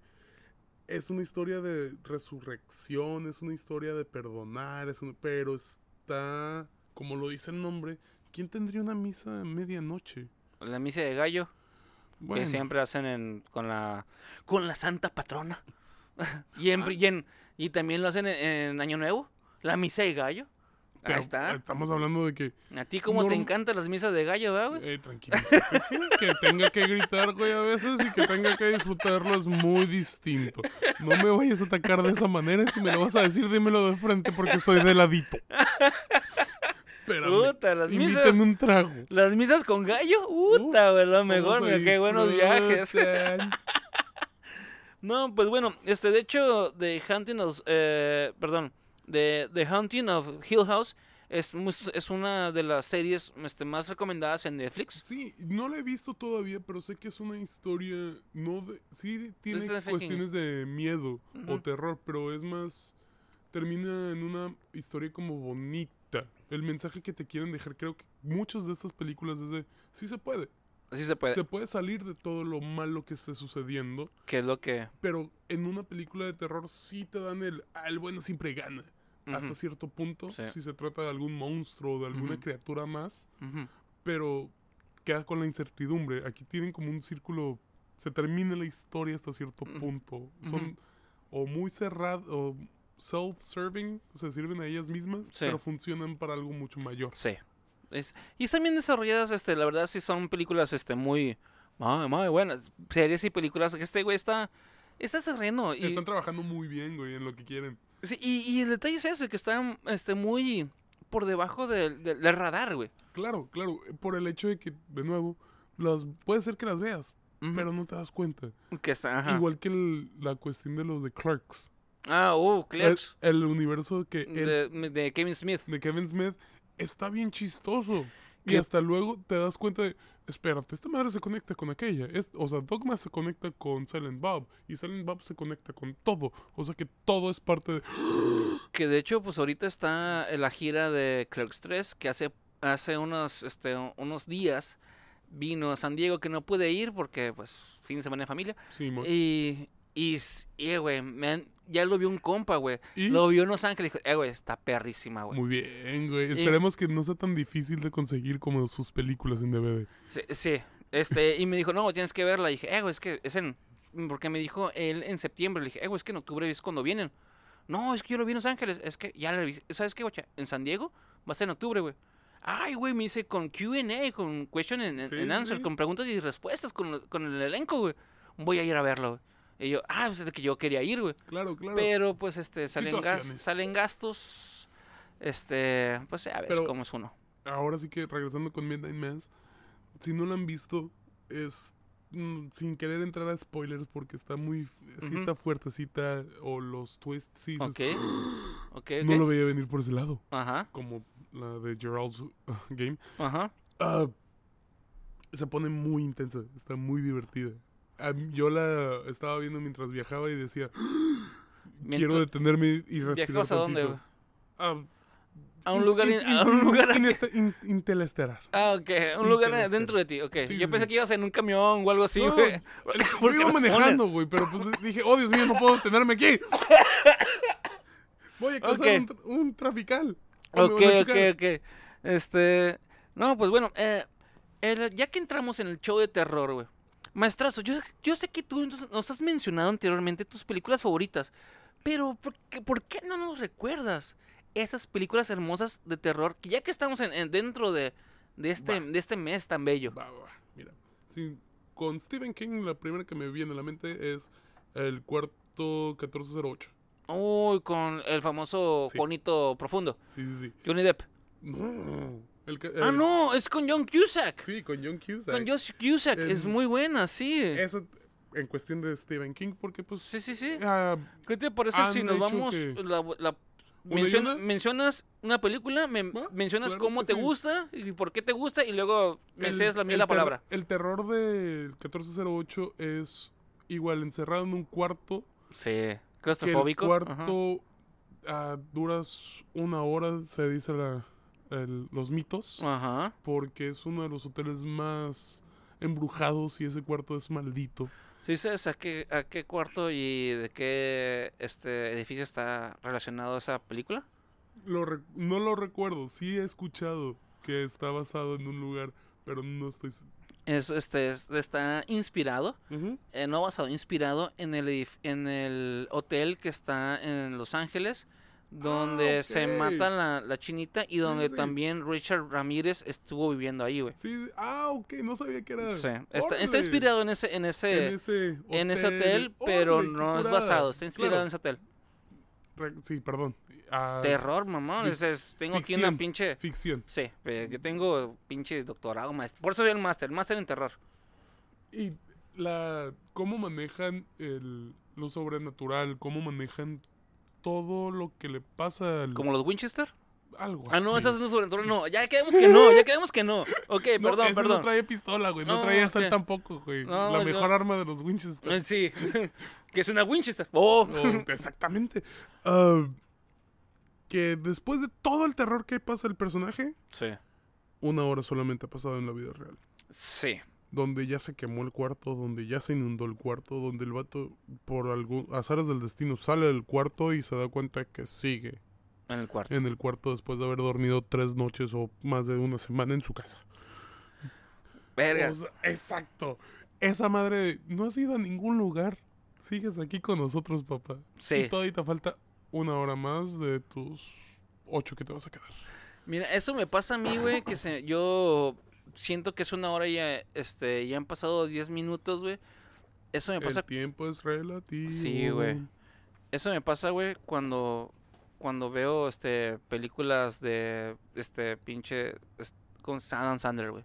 es una historia de resurrección, es una historia de perdonar, es un- pero está, como lo dice el nombre, ¿quién tendría una misa a medianoche? La misa de gallo Bueno, que siempre hacen en, con la con la santa patrona. y, en, Ah. y, en- y también lo hacen en, en Año Nuevo. La misa de gallo. Pero Ahí está. Estamos hablando de que, A ti como te encantan las misas de gallo, ¿verdad, güey? eh, tranquilízate, sí, que tenga que gritar, güey, a veces y que tenga que disfrutarlo es muy distinto. No me vayas a atacar de esa manera y si me lo vas a decir, dímelo de frente porque estoy de ladito. Espérame. Puta, las misas. Invítame un trago. Las misas con gallo, puta, güey, lo mejor, mira, qué buenos viajes. No, pues bueno, este, de hecho, The Hunting eh, perdón, The, The Hunting of Hill House es, es una de las series este, más recomendadas en Netflix. Sí, no la he visto todavía, pero sé que es una historia, no de, sí tiene cuestiones de miedo o terror, pero es más, termina en una historia como bonita. El mensaje que te quieren dejar, creo que muchas de estas películas es de, sí se puede, Así se puede. se puede salir de todo lo malo que esté sucediendo, Que es lo que... pero en una película de terror sí te dan el, ah, el bueno siempre gana. Hasta cierto punto, Sí. si se trata de algún monstruo o de alguna criatura más, pero queda con la incertidumbre. Aquí tienen como un círculo, se termina la historia hasta cierto punto. Son o muy cerrados, o self-serving, se sirven a ellas mismas, Sí. pero funcionan para algo mucho mayor. Sí. Es- y están bien desarrolladas, este, la verdad sí son películas este, muy, muy, muy buenas. Series y películas que este güey está... Está sereno y, Están trabajando muy bien, güey, en lo que quieren. Sí, y, y el detalle es ese, que está este, muy por debajo del, del- del radar, güey. Claro, claro, por el hecho de que, de nuevo, las puede ser que las veas, pero no te das cuenta. Que está, ajá. Igual que el- la cuestión de los de Clerks. Ah, uh, Clerks. El, el universo que de Kevin Smith. de Kevin Smith está bien chistoso. Y ¿Qué? hasta luego te das cuenta de, espérate, esta madre se conecta con aquella. Es, o sea, Dogma se conecta con Silent Bob y Silent Bob se conecta con todo. O sea que todo es parte de... Que de hecho, pues ahorita está en la gira de Clerks 3, que hace, hace unos, este, unos días vino a San Diego, que no pude ir porque, pues, fin de semana de familia. Sí, Y, y, y, eh, güey, me han- ya lo vio un compa, güey. Lo vio en Los Ángeles dijo, eh, güey, está perrísima, güey. Muy bien, güey. Esperemos que no sea tan difícil de conseguir como sus películas en DVD. Sí, sí, este, y me dijo, no, tienes que verla. Y dije, eh, güey, es que es en. Porque me dijo él en septiembre. Le dije, eh, güey, es que en octubre es cuando vienen. No, es que yo lo vi en Los Ángeles. Es que ya la vi. ¿Sabes qué, güey? En San Diego va a ser en octubre, güey. Ay, güey, me dice con QA, con question and, Sí, and answer, sí. con preguntas y respuestas con, con el elenco, güey. Voy a ir a verlo, güey. Y yo, ah, pues es de que yo quería ir, güey. Claro, claro. Pero pues este, salen, gas- salen gastos. Este, pues a ver Pero- cómo es uno. Ahora sí que regresando con Midnight Mass, si no lo han visto, es mm, sin querer entrar a spoilers porque está muy, sí Ujú. está fuertecita o los twists, sí, dices, Ok. Ok, ok. no lo veía venir por ese lado, Ajá, como la de Gerald's uh, Game. ajá. Ah, se pone muy intensa, está muy divertida. A yo la estaba viendo mientras viajaba y decía, quiero Mientras- detenerme y respirar ¿Viajabas a dónde, tantito". güey? Ah, A un lugar, in- in- a in- un lugar in- interestelar. Ah, ok, un lugar dentro de ti, ok. Sí, Yo sí, pensé sí. que ibas en un camión o algo así, güey. yo iba manejando, güey, pero pues dije, oh Dios mío, no puedo detenerme aquí. Voy a causar un, un trafical. Ok, a ok, ok. Este. No, pues bueno, eh, el- ya que entramos en el show de terror, güey. Maestrazo, yo, yo sé que tú nos- has mencionado anteriormente tus películas favoritas, pero ¿por qué, por qué no nos recuerdas esas películas hermosas de terror que ya que estamos en, en- dentro de, de, este, de este mes tan bello? Va, va, va. Mira, sí, con Stephen King la primera que me viene a la mente es el cuarto 1408. Uy, con el famoso Sí. Juanito Profundo, Sí, sí, sí. Johnny Depp. No. El Ah, no, es con John Cusack. Sí, con John Cusack. Con Josh Cusack, es muy buena, sí. Eso en cuestión de Stephen King, porque pues... Sí, sí, sí. ah, ¿Qué te parece si nos vamos... que- La, mencionas una película, me- mencionas claro cómo te sí. gusta y por qué te gusta y luego me cedes la, la palabra. El terror del 1408 es igual encerrado en un cuarto Sí, que el claustrofóbico. cuarto duras una hora, se dice la, el- los mitos, Ajá. porque es uno de los hoteles más embrujados y ese cuarto es maldito. ¿Sí sabes a qué, a qué cuarto y de qué este edificio está relacionado esa película? Lo no lo recuerdo, sí he escuchado que está basado en un lugar, pero no estoy... Es, este, es- está inspirado, eh, no basado, inspirado en el, en el hotel que está en Los Ángeles, donde se ok. mata la, la chinita y donde sí. también Richard Ramírez estuvo viviendo ahí, güey. Sí, ah, ok, no sabía que era... Sí, está, está inspirado en ese, en ese, en ese hotel, en ese hotel, pero ¡Órale, qué no es basado, está inspirado Claro, en ese hotel. re- Sí, perdón. ah, Terror, ese es- tengo aquí una pinche... Ficción. Sí, eh, yo tengo pinche doctorado, maestro. Por eso soy el máster, máster en terror. Y la cómo manejan el, lo sobrenatural, cómo manejan todo lo que le pasa al... ¿Como los Winchester? algo Ah, no, así. esas no sobrenatural, no. Ya quedamos que no, ya quedamos que no. Ok, No, perdón, ese perdón. no traía pistola, güey. No, No, traía sal tampoco, güey. No, la mejor arma de los Winchester. Sí, que es una Winchester. Oh, Oh, exactamente. Ah, que después de todo el terror que pasa el personaje, sí. una hora solamente ha pasado en la vida real. Sí. Donde ya se quemó el cuarto, donde ya se inundó el cuarto, donde el vato, por algún azares del destino, sale del cuarto y se da cuenta que sigue En el cuarto. en el cuarto después de haber dormido tres noches o más de una semana en su casa. Verga. O sea, exacto. Esa madre no has ido a ningún lugar. Sigues aquí con nosotros, papá. Sí. Y todavía te falta una hora más de tus ocho que te vas a quedar. Mira, eso me pasa a mí, güey, que se, yo siento que es una hora y ya, este, ya han pasado 10 minutos, güey. Eso me pasa El tiempo es relativo. Sí, güey. Eso me pasa, güey, cuando cuando veo este películas de este pinche con Adam Sandler, güey.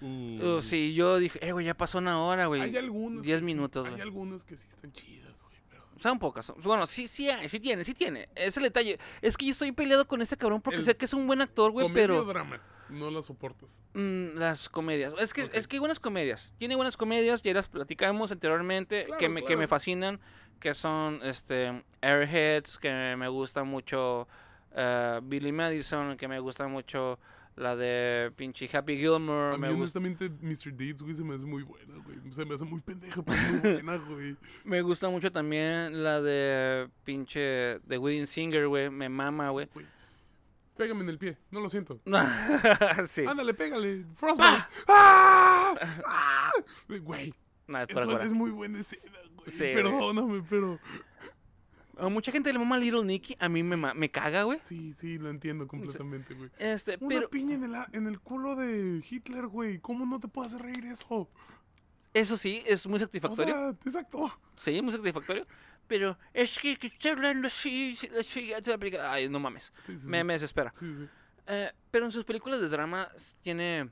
Uh, Uh, sí, yo dije, eh, güey, ya pasó una hora, güey. Hay algunas. Diez que sí- minutos, hay güey. algunas que sí están chidas, güey. Pero... Son pocas. son- Bueno, sí, sí hay, sí tiene, sí tiene. Es el detalle. Es que yo estoy peleado con este cabrón porque El sé que es un buen actor, güey, pero drama. No la soportas. mm, las comedias. Es que es que hay buenas comedias. Tiene buenas comedias, ya las platicamos anteriormente, Claro, que me que me claro. fascinan, que son este Airheads, que me gusta mucho eh, Billy Madison, que me gusta mucho la de pinche Happy Gilmore. A mí, me, honestamente, Mr. Deeds, güey, se me hace muy buena, güey. Se me hace muy pendeja, pero muy buena, güey. me gusta mucho también la de pinche de Wedding Singer, güey. Me mama, güey. Güey, Pégame en el pie, no lo siento. sí. Ándale, pégale. Frostbite. ¡Ah! ¡Ah! Güey, Nah, es eso es muy buena escena, güey. Sí, güey. Perdóname, pero... A mucha gente le mama Little Nicky. A mí me, ma- me caga, güey. Sí, sí, lo entiendo completamente, güey. Este, Una pero piña en el, en el culo de Hitler, güey. ¿Cómo no te puede hacer reír eso? eso sí, es muy O satisfactorio. sea, exacto. Sí, muy satisfactorio. Pero es que, que estoy hablando así, así. Ay, no mames. Sí, sí, Me, desespera. Eh, pero en sus películas de drama tiene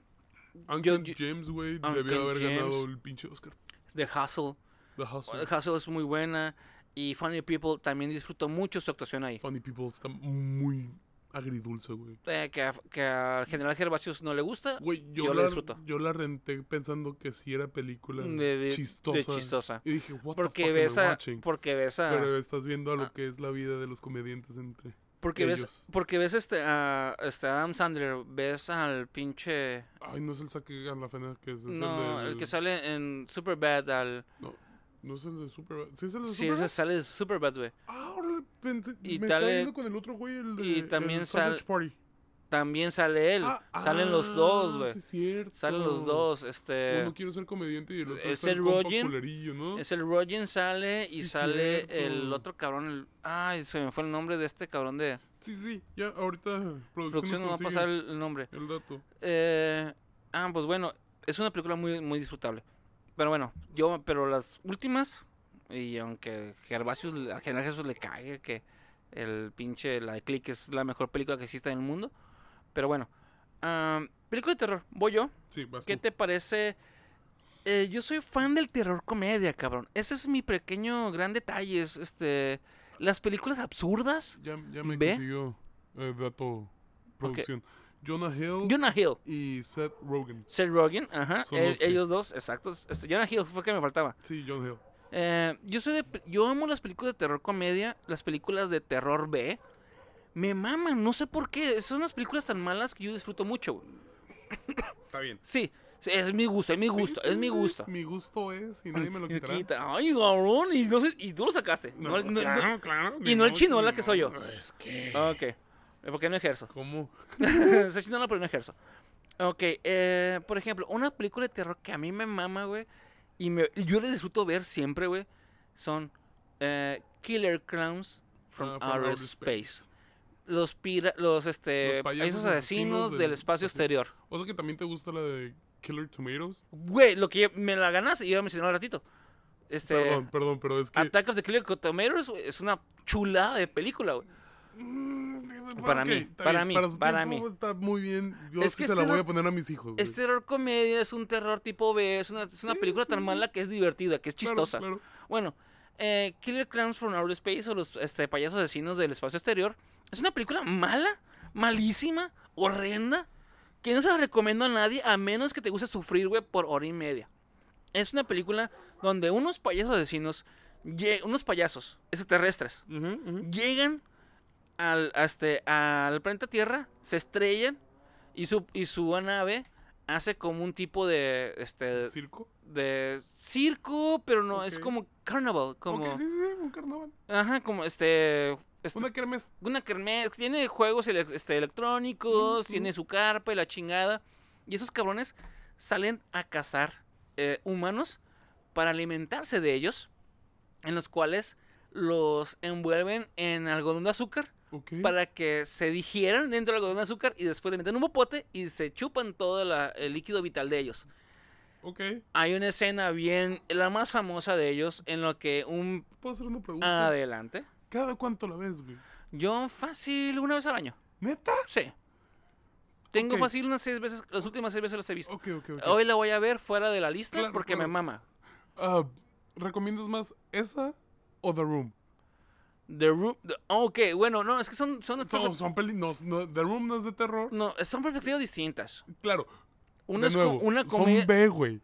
Uncle Yo- James, güey, debió haber ganado el pinche Oscar. The Hustle. The Hustle. The Hustle es muy buena. Y Funny People también disfruto mucho su actuación ahí. Funny People está muy agridulce, güey. Eh, que, a- que al general Gervasius no le gusta. Güey, yo, Yo la la, disfruto. yo la renté pensando que sí era película De, de- chistosa. de chistosa. Y dije, what Porque the fuck ves, am I a, watching? porque ves a. Pero estás viendo a lo ah. que es la vida de los comediantes entre... porque ves, porque ves este, a este Adam Sandler. Ves al pinche. Ay, no es el saque a la fena que es, es no, el, el, del- que sale en Superbad. Al, No, no es el de Superbad. ¿Sí es el de sí, Superbad? ese sale de Superbad, güey. Ah, órale, pensé- Y me tal- está con el otro güey, el de y también el sal- Sausage Party. También sale él. Ah, Salen los dos, ah, güey. Sí, es cierto. Salen los dos. Este. Uno quiere ser comediante y el otro es el el Rogen, ¿no? Es el Rogen sale y Sí, sale cierto. el otro cabrón. El, ay, se me fue el nombre de este cabrón de Sí, sí, ya ahorita producción, producción. No nos va a pasar el, el nombre. el dato. Eh, ah, pues bueno, es una película muy, muy disfrutable. Pero bueno, yo, pero las últimas, y aunque Gervasius, a General Jesús le cague que el pinche, la de Click es la mejor película que existe en el mundo. Pero bueno, película de terror, voy yo. Sí, vas ¿Qué tú. te parece? Eh, yo soy fan del terror comedia, cabrón. Ese es mi pequeño gran detalle. Es, este, las películas absurdas. Ya, ya me ¿Ve? consiguió eh, dato producción. Jonah Hill Jonah Hill, y Seth Rogen. Seth Rogen, ajá. El- los que- ellos dos, exacto. Este, Jonah Hill fue que me faltaba. Sí, Jonah Hill. Eh, yo soy de, yo amo las películas de terror comedia, las películas de terror B. Me maman, no sé por qué. Son unas películas tan malas que yo disfruto mucho. Está bien. Sí, sí, es mi gusto, es mi gusto, Sí, es sí, mi sí, gusto. Mi gusto es y nadie me lo quitará. quita, Ay, cabrón, y, no sé- y tú lo sacaste. No, no- no- claro, claro. y no el chinola que soy yo. Es que... Ok, porque no ejerzo. ¿Cómo? soy chinola, pero no ejerzo. Ok, eh, por ejemplo, una película de terror que a mí me mama, güey, y, me, yo le disfruto ver siempre, güey, son eh, Killer Clowns from, Ah, Outer Space. Space. Los, pira, los, este, Los payasos asesinos del, del espacio exterior. O sea que también te gusta la de Killer Tomatoes. Güey, lo que me la ganas y yo me mencioné un ratito. Este, Perdón, perdón, pero es que... Attack of the Killer Tomatoes güey, es una chulada de película, güey. Mm, Para mí, para bien, mí, Para su para tiempo mí. está muy bien. Yo Es sí que se la este voy no- a poner a mis hijos. Es terror comedia, es un terror tipo B, es una, es una Sí, película sí, tan sí. mala que es divertida, que es chistosa. claro. Bueno, eh, Killer Clowns from Outer Space o los este, payasos asesinos del espacio exterior es una película mala, malísima, horrenda, que no se la recomiendo a nadie a menos que te guste sufrir, güey, por hora y media. Es una película donde unos payasos asesinos, unos payasos extraterrestres, llegan al, este, al planeta Tierra, se estrellan y su, y su nave hace como un tipo de, este, ¿Circo? de circo, pero no, es como carnaval, como, Ok, sí, sí, un carnaval. ajá, como este, este- Una kermés. una kermés, tiene juegos ele- este, electrónicos, tiene su carpa y la chingada, y esos cabrones salen a cazar eh, humanos para alimentarse de ellos, en los cuales los envuelven en algodón de azúcar Para que se digieran dentro del algodón de azúcar y después le meten un popote y se chupan todo la- el líquido vital de ellos. Ok. Hay una escena bien, la más famosa de ellos, en lo que un ¿Puedo hacer una pregunta? adelante. ¿Cada cuánto la ves, güey? Yo fácil una vez al año. ¿Neta? Sí. Tengo fácil unas seis veces, las últimas seis veces las he visto. Hoy la voy a ver fuera de la lista Claro, porque claro. me mama. Ah, ¿Recomiendas más esa o The Room? The Room. the- ok, bueno, no, es que son, son, Son, son peli... no, no, The Room no es de terror. no, son perspectivas distintas. Claro. Una de nuevo, una comedia. Son B, güey.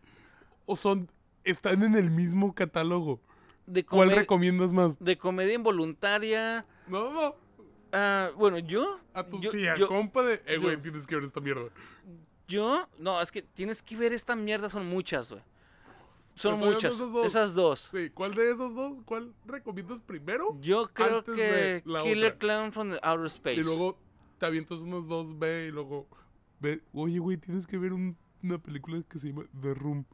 O son... Están en el mismo catálogo. de, ¿Cuál recomiendas más? de comedia involuntaria. No, no. ah, bueno, yo. A tu yo, sí, a yo- compa de. Eh, güey, tienes que ver esta mierda. yo- no, es que tienes que ver esta mierda, son muchas, güey. Son muchas. esas dos. Esas dos. Sí, ¿cuál de esos dos? ¿Cuál recomiendas primero? Yo creo que Killer otra. Clown from the Outer Space. Y luego te avientas unos dos B y luego. Ve, oye, güey, tienes que ver un- una película que se llama The Room.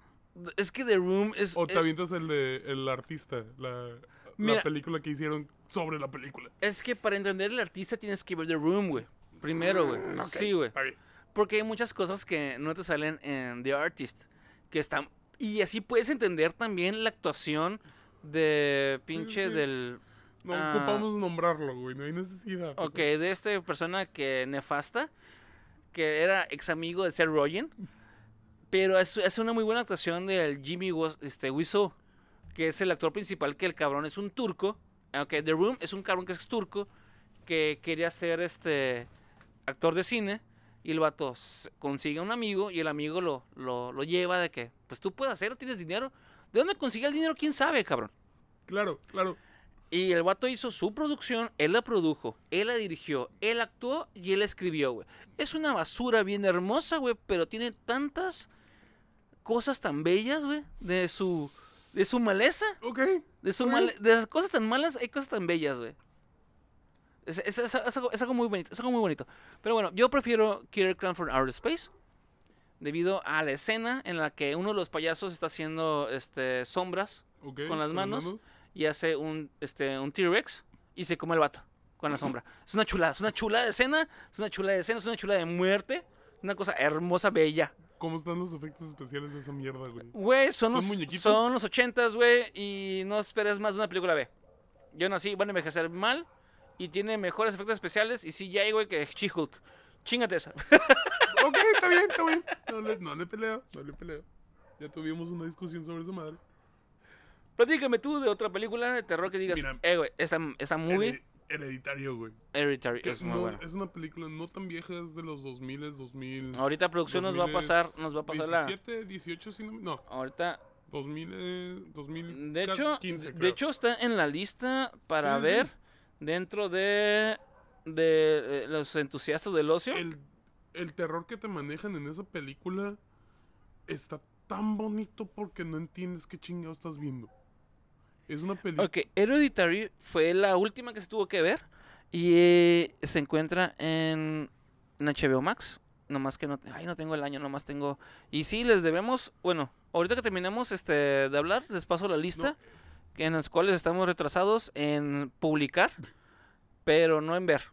Es que The Room es. O te eh, avientas el de El Artista, la, Mira. la película que hicieron sobre la película. Es que para entender el artista tienes que ver The Room, güey. Primero, güey. Mm, Sí, güey. Porque hay muchas cosas que no te salen en The Artist. Que están. Y así puedes entender también la actuación de pinche sí. del. No Ah. ocupamos nombrarlo, güey, no hay necesidad. Ok, de esta persona que nefasta. Que era ex amigo de Seth Rogen. Pero es, es una muy buena actuación del Jimmy este, Wiseau. Que es el actor principal, que el cabrón es un turco. Ok, The Room es un cabrón que es turco. Que quería ser este actor de cine. Y el vato consigue a un amigo y el amigo lo, lo, lo lleva de que, pues tú puedes hacerlo, tienes dinero. ¿De dónde consigue el dinero? ¿Quién sabe, cabrón? Claro, claro. Y el vato hizo su producción, él la produjo, él la dirigió, él actuó y él escribió, güey. Es una basura bien hermosa, güey, pero tiene tantas cosas tan bellas, güey, de su de su maleza, Ok. de su Ok. male- de las cosas tan malas hay cosas tan bellas, güey. Es, es- es- es algo, es algo muy bonito, es algo muy bonito. Pero bueno, yo prefiero Killer Clown from Outer Space debido a la escena en la que uno de los payasos está haciendo este sombras Con las manos. y hace un, este, un T-Rex y se come el vato con la sombra. Es una chula, es una chula de escena, es una chula de escena, es una chula de muerte, una cosa hermosa, bella. ¿Cómo están los efectos especiales de esa mierda, güey? Güey, son, ¿Son los, muñequitos? son los ochentas, güey, y no esperes más de una película B. Yo nací, van a envejecer mal y tiene mejores efectos especiales y sí ya hay, güey, que She-Hulk. Chingate esa. ok, está bien, está bien. No le, no le peleo, no le peleo. Ya tuvimos una discusión sobre esa madre. Platícame tú de otra película de terror que digas, Mira, eh, güey, esta, esta movie, Hered- Hereditario, güey. Hereditary, Que es muy no- buena. Es una película no tan vieja, es de los 2000, 2000. Ahorita producción nos va a pasar, nos va a pasar la... 17, 18, si no, no, Ahorita 2000, eh, 2015, De hecho, creo. de hecho está en la lista para sí, ver sí. Dentro de, de eh, los entusiastas del ocio. el, el terror que te manejan en esa película está tan bonito porque no entiendes qué chingado estás viendo. Es una película. Ok, Hereditary fue la última que se tuvo que ver y eh, se encuentra en, en HBO Max. Nomás que no, ay, no tengo el año, nomás tengo... Y sí, les debemos, bueno, ahorita que terminemos este, de hablar, les paso la lista que en las cuales estamos retrasados en publicar, pero no en ver.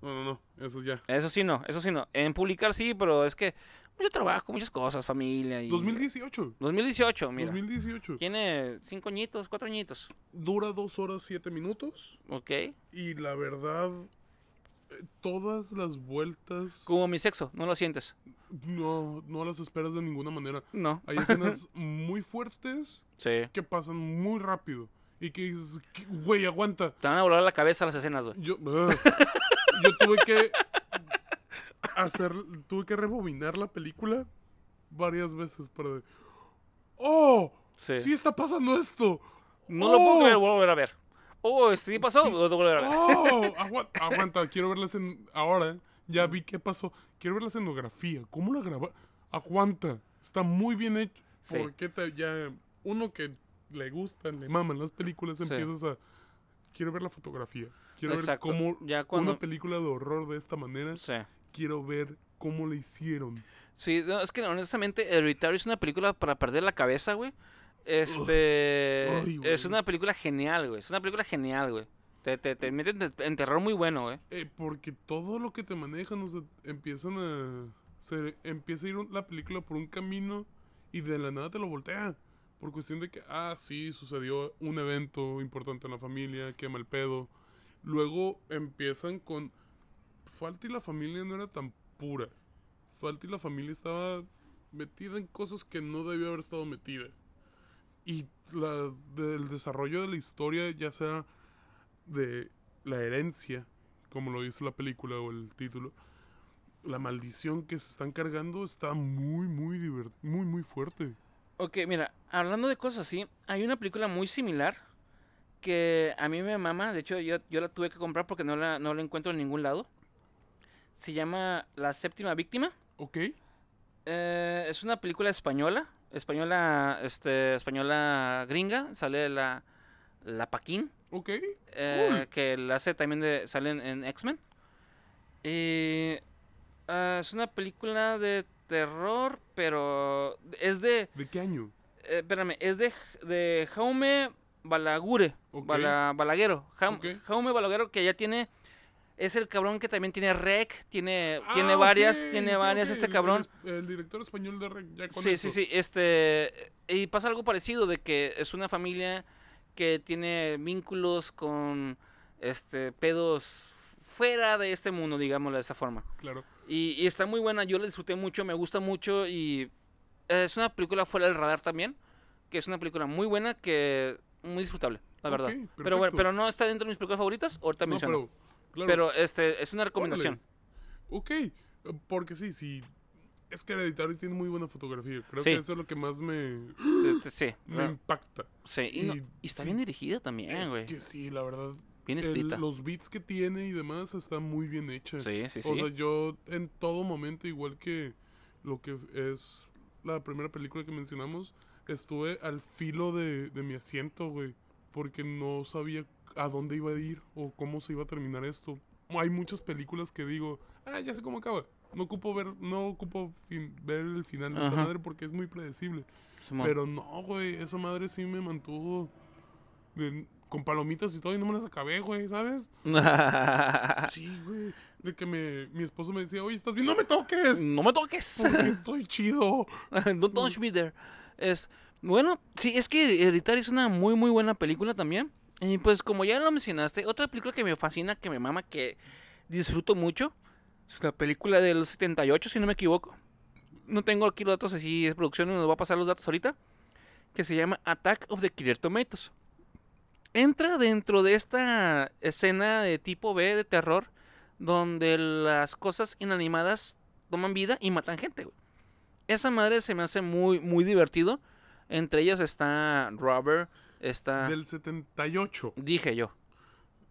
No, no, no, eso ya. Eso sí no, eso sí no. En publicar sí, pero es que mucho trabajo, muchas cosas, familia y... 2018. 2018, mira. 2018. Tiene cinco añitos, cuatro añitos. Dura dos horas siete minutos. Ok. Y la verdad, todas las vueltas Como mi sexo, no lo sientes. no, no las esperas de ninguna manera. No. Hay escenas muy fuertes Sí. que pasan muy rápido. Y que dices, "¿Qué- güey, aguanta. Te van a volar la cabeza las escenas, güey. Yo, yo tuve que hacer, tuve que rebobinar la película varias veces para oh, Sí. sí, está pasando esto. No lo puedo Oh. volver a ver. Oh, ¿sí pasó? Sí. Oh, agua- aguanta, quiero ver la escen- ahora. Ya vi qué pasó. Quiero ver la escenografía. ¿Cómo la graba? Aguanta. Está muy bien hecho. Sí. Porque te- ya uno que le gustan, le maman las películas, Sí. empiezas a quiero ver la fotografía. Quiero Exacto. ver cómo Ya cuando- una película de horror de esta manera. Sí. Quiero ver cómo la hicieron. Sí, no, es que honestamente Hereditary es una película para perder la cabeza, güey. Este... Es una película genial, güey. Es una película genial, güey. Te, te, te meten en- terror muy bueno, güey. Eh, porque todo lo que te manejan, o sea, empiezan a. Se empieza a ir la película por un camino y de la nada te lo voltea. Por cuestión de que, ah, sí, sucedió un evento importante en la familia, quema el pedo. Luego empiezan con. Falta y la familia no era tan pura. Falta y la familia estaba metida en cosas que no debió haber estado metida. Y la, del desarrollo de la historia, ya sea de la herencia, como lo dice la película o el título, la maldición que se están cargando está muy, muy muy, muy fuerte. Ok, mira, hablando de cosas así, hay una película muy similar que a mí me mama. De hecho, yo, yo la tuve que comprar porque no la, no la encuentro en ningún lado. Se llama La Séptima Víctima. Ok. Eh, es una película española. Española, este, española gringa. Sale la, la Paquín. Ok. eh, Cool. que la hace también de. Sale en, en X-Men. Y. ah, es una película de terror, pero. Es de. ¿De qué año? eh, espérame, es de, de Jaume Balagure. Ok. Bala- Balaguero. Jaume Balaguero, que ya tiene. Es el cabrón que también tiene Rec. Tiene, tiene Ah, varias. ok, Tiene varias este el- cabrón. El, el director español de Rec, ya con Sí, eso. sí, sí. Este. Y pasa algo parecido de que es una familia que tiene vínculos con este pedos fuera de este mundo, digámoslo de esa forma. Claro. Y, y está muy buena, yo la disfruté mucho, me gusta mucho y es una película fuera del radar también, que es una película muy buena, que muy disfrutable, la verdad. Pero bueno, pero no está dentro de mis películas favoritas, ahorita No, menciono. pero, claro. Pero este es una recomendación. Ok, eh, porque sí, sí. Es que Hereditary tiene muy buena fotografía. Creo Sí. que eso es lo que más me, Sí, no, impacta. sí, y, no- y está sí, bien dirigida también, es güey. que sí, la verdad. Bien el- escrita. los beats que tiene y demás está muy bien hecha. Sí, sí, sí. O sea, yo en todo momento, igual que lo que es la primera película que mencionamos, estuve al filo de, de mi asiento, güey. Porque no sabía a dónde iba a ir o cómo se iba a terminar esto. Hay muchas películas que digo, ah, ya sé cómo acaba. No ocupo ver, no ocupo fin- ver el final de esta Ajá. madre porque es muy predecible. Simón. Pero no, güey, esa madre sí me mantuvo de- con palomitas y todo y no me las acabé, güey, ¿sabes? Sí, güey. De que me, mi esposo me decía, oye, ¿estás bien? ¡No me toques! no me toques. Porque estoy chido. Don't touch me there. Es, bueno, sí, es que Hereditary es una muy, muy buena película también. Y pues, como ya lo mencionaste, otra película que me fascina, que me mama, que disfruto mucho, es la película del 78, si no me equivoco. No tengo aquí los datos así de producción, nos va a pasar los datos ahorita. Que se llama Attack of the Killer Tomatoes. Entra dentro de esta escena de tipo B de terror, donde las cosas inanimadas toman vida y matan gente. Esa madre se me hace muy, muy divertido. Entre ellas está Robert, está... Del 78. Dije yo.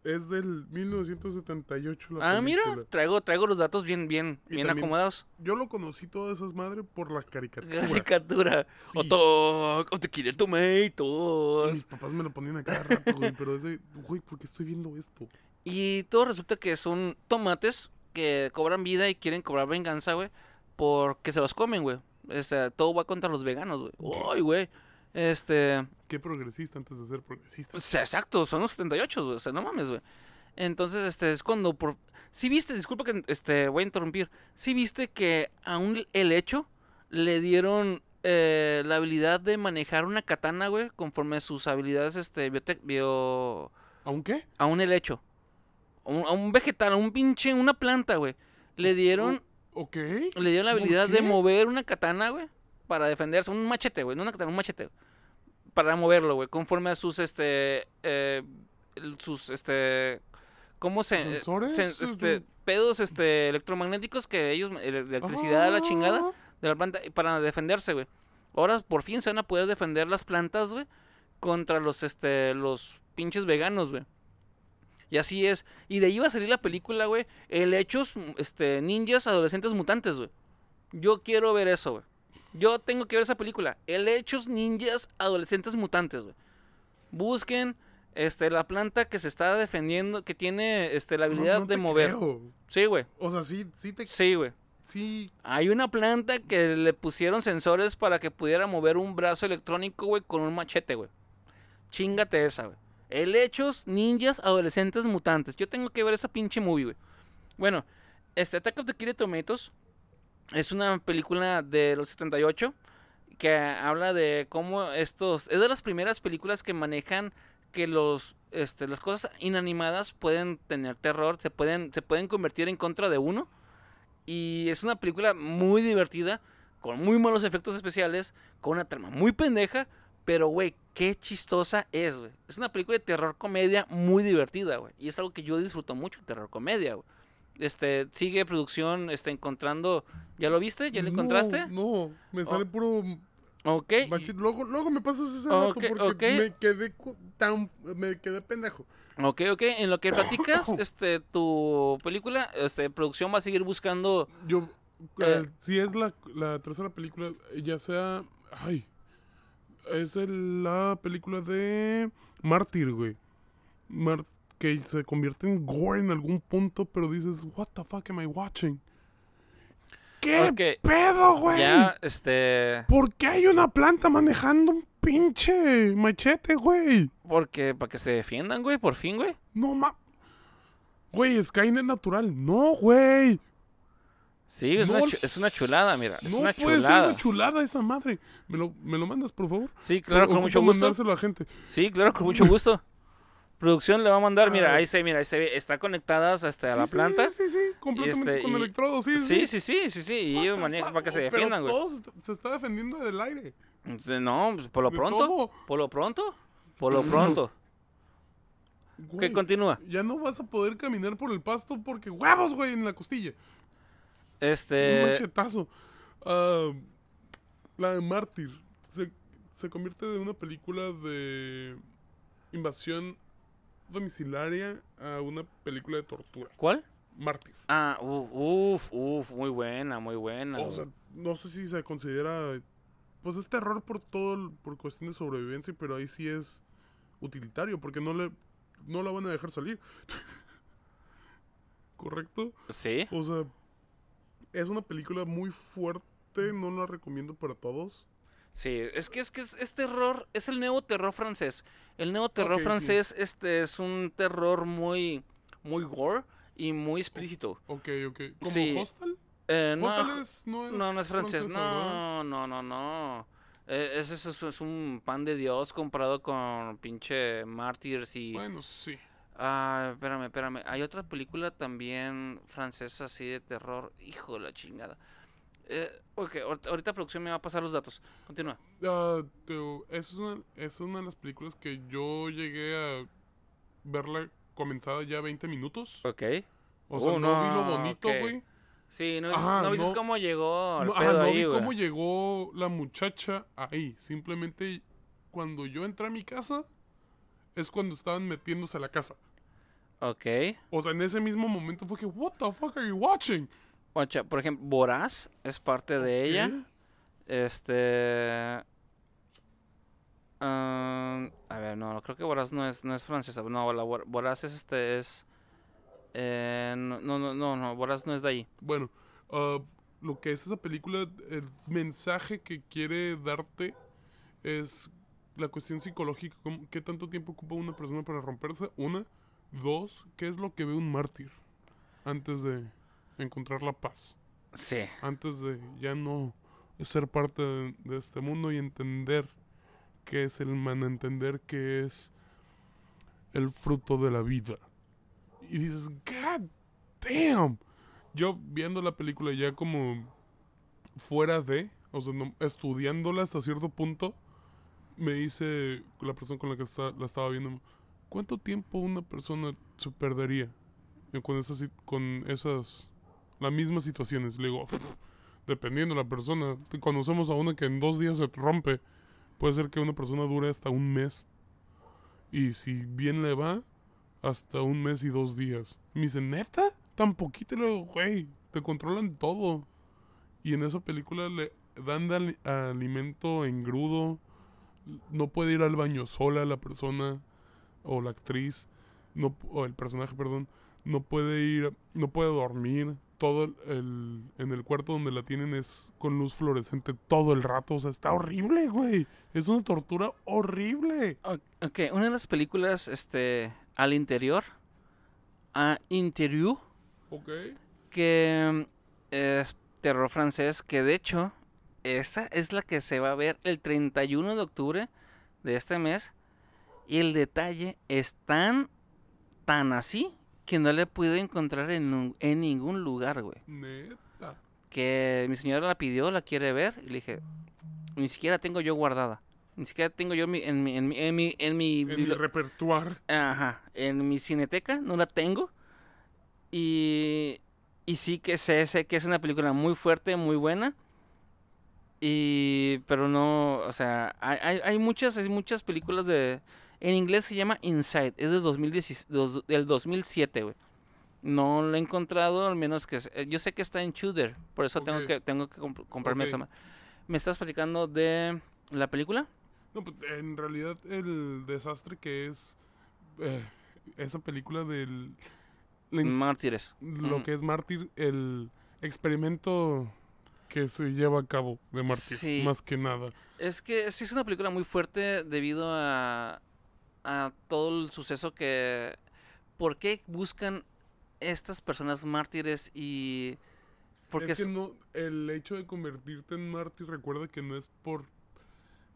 Es del 1978 la Ah, mira, película. traigo, traigo los datos bien, bien, Y bien también- acomodados. Yo lo conocí todas esas madres por la caricatura. Caricatura. Sí. Of the Killer Y Tomatoes. mis papás me lo ponían a cada rato, güey. Pero es de, güey, ¿por qué estoy viendo esto? Y todo resulta que son tomates que cobran vida y quieren cobrar venganza, güey, porque se los comen, güey. O sea, todo va contra los veganos, güey. Uy, güey. Este, Qué progresista antes de ser progresista. o sea, exacto, son los 78, güey. O sea, no mames, güey. Entonces, este, es cuando por... Sí viste, disculpa que este, voy a interrumpir. Sí viste que aún el hecho le dieron eh, la habilidad de manejar una katana, güey, conforme a sus habilidades, este, biote- bio... A un helecho. A un, a un vegetal, a un pinche, una planta, güey. Le dieron, Ok. le dieron la ¿por habilidad de qué? mover una katana, güey, para defenderse. Un machete, güey, no una un machete. Para moverlo, güey, conforme a sus, este, eh, sus, este, ¿cómo se? ¿Sensores? sen- este, pedos, este, electromagnéticos que ellos, ele- electricidad a la chingada Ah. de la planta para defenderse, güey. Ahora por fin se van a poder defender las plantas, güey, contra los este los pinches veganos, güey. Y así es. Y de ahí va a salir la película, güey, el hechos este ninjas adolescentes mutantes, güey. Yo quiero ver eso, güey. Yo tengo que ver esa película, el hechos ninjas adolescentes mutantes, güey. Busquen este la planta que se está defendiendo, que tiene este la habilidad no de te mover. creo. Sí, güey. O sea, sí, sí te... Sí, güey. Sí, Hay una planta que le pusieron sensores para que pudiera mover un brazo electrónico, güey, con un machete, güey. Chingate esa, güey. El Hechos, Ninjas, Adolescentes, Mutantes. Yo tengo que ver esa pinche movie, güey. Bueno, este Attack of the Killer Tomatoes es una película de los 78 que habla de cómo estos... Es de las primeras películas que manejan que los... Este, las cosas inanimadas pueden tener terror, se pueden, se pueden convertir en contra de uno. Y es una película muy divertida, con muy malos efectos especiales, con una trama muy pendeja, pero güey, qué chistosa es, güey. Es una película de terror comedia muy divertida, güey. Y es algo que yo disfruto mucho, terror comedia, güey. Este, sigue producción, este, encontrando... ¿Ya lo viste? ¿Ya lo No, encontraste? No, me Oh. sale puro Ok. Luego, luego me pasas ese dato porque me quedé tan, me quedé pendejo. Ok, ok. En lo que platicas, este, tu película, este, producción va a seguir buscando. Yo, Eh. eh, si es la, la tercera película, ya sea, ay, es el- la película de Mártir, güey. Mar- que se convierte en gore en algún punto, pero dices, what the fuck am I watching? ¿Qué pedo, güey? Ya, este. ¿Por qué hay una planta manejando un pinche machete, güey? Porque, para que se defiendan, güey, por fin, güey. No ma... Güey, Skynet natural. No, güey. Sí, es, No, una, es una chulada, mira. Es no una puede ser chulada. una chulada esa madre. ¿Me lo, ¿Me lo mandas, por favor? Sí, claro, con mucho gusto. a gente. Sí, claro, con mucho gusto. Producción le va a mandar, mira, Ah. ahí se, mira, ahí se ve, está conectadas hasta a Sí, la planta. Sí, sí, sí, completamente este, con y- electrodos, sí, Sí, sí, sí, sí, sí, y ellos manejan para que se defiendan, güey. todo se está- defendiendo del aire. Entonces, No, pues, por lo pronto, todo. por lo pronto, por lo pronto. Güey, ¿Qué continúa? Ya no vas a poder caminar por el pasto porque huevos, güey, en la costilla. Un Este, machetazo. Ah, la de Mártir se, se convierte de una película de invasión domiciliaria a una película de tortura. ¿cuál? Mártir. Ah, uf, uf, uf, muy buena, muy buena. O sea, no sé si se considera. Pues es terror por todo, por cuestión de sobrevivencia, pero ahí sí es utilitario, porque no le no la van a dejar salir. ¿Correcto? sí, O sea, es una película muy fuerte, no la recomiendo para todos. Sí, es que es que es, es terror, es el nuevo terror francés. El nuevo terror sí. francés, este es un terror muy, muy gore y muy explícito. Ok, ok. ¿Como Sí. Hostel? Eh, no, es, no es No, no es francés. No, no, no, no. Eh, ese es, es- es un pan de Dios comparado con pinche Martyrs y... Bueno, sí. Ah, espérame, espérame. Hay otra película también francesa así de terror. Hijo de la chingada. Eh, ok, ahor- ahorita producción me va a pasar los datos. Continúa. Te- es, una, es una de las películas que yo llegué a verla comenzada ya 20 minutos. Ok. O sea, Oh, no, vi lo bonito, güey. Sí, no, Ajá, no viste no- cómo llegó No, ajá, pedo no ahí, vi cómo llegó la muchacha ahí. Simplemente cuando yo entré a mi casa es cuando estaban metiéndose a la casa. Ok. O sea, en ese mismo momento fue que, what the fuck are you watching? Ocha, por ejemplo, Voraz es parte de ella. Este. ah, a ver, no, creo que Voraz no es, no es francesa. No, la Vor- Voraz es este, es. eh, no, no, no, no, Voraz no es de ahí. Bueno, ah, lo que es esa película, el mensaje que quiere darte es la cuestión psicológica. ¿Qué tanto tiempo ocupa una persona para romperse? Una. Dos, ¿qué es lo que ve un mártir antes de encontrar la paz? Sí. Antes de ya no ser parte de, de este mundo y entender qué es el man, entender qué es el fruto de la vida. Y dices, God damn. Yo viendo la película ya como fuera de, o sea, no- estudiándola hasta cierto punto, me dice la persona con la que está- la estaba viendo, ¿cuánto tiempo una persona se perdería con esas, con esas, las mismas situaciones? Le digo, dependiendo de la persona, conocemos a una que en dos días se rompe, puede ser que una persona dure hasta un mes. Y si bien le va, hasta un mes y dos días. Me dice, ¿neta? Tan poquito, le digo, güey, te controlan todo. Y en esa película le dan ali- alimento engrudo. No puede ir al baño sola la persona o la actriz, no, o el personaje, perdón. No puede ir, no puede dormir. Todo el, en el cuarto donde la tienen es con luz fluorescente todo el rato. O sea, está horrible, güey. Es una tortura horrible. Ok, una de las películas, este, al interior, a Interior, Ok. que mm, es terror francés, que de hecho, esa es la que se va a ver el 31 de octubre de este mes. Y el detalle es tan, tan así, que no le puedo encontrar en, un- en ningún lugar, güey. Neta. Que mi señora la pidió, la quiere ver, y le dije, ni siquiera tengo yo guardada. Ni siquiera tengo yo mi- en mi, en mi, en mi, en mi En mi bibli- repertuar. Ajá, en mi cineteca no la tengo. Y, y sí que sé, sé que es una película muy fuerte, muy buena. Y, pero no, o sea, hay, hay, hay muchas, hay muchas películas de, en inglés se llama Inside, es del, 2010, dos- del 2007, güey. No lo he encontrado, al menos que, eh, yo sé que está en Shooter, por eso tengo que, tengo que comp- comprarme Ok. esa. ¿Me estás platicando de la película? No, pues en realidad el desastre que es eh, esa película del... Mártires. lo Ujú. que es Mártir, el experimento que se lleva a cabo de Mártir, Sí. más que nada. Es que sí es una película muy fuerte debido a, a todo el suceso que... ¿Por qué buscan estas personas mártires y... Porque es que es- no, el hecho de convertirte en mártir, recuerda que no es por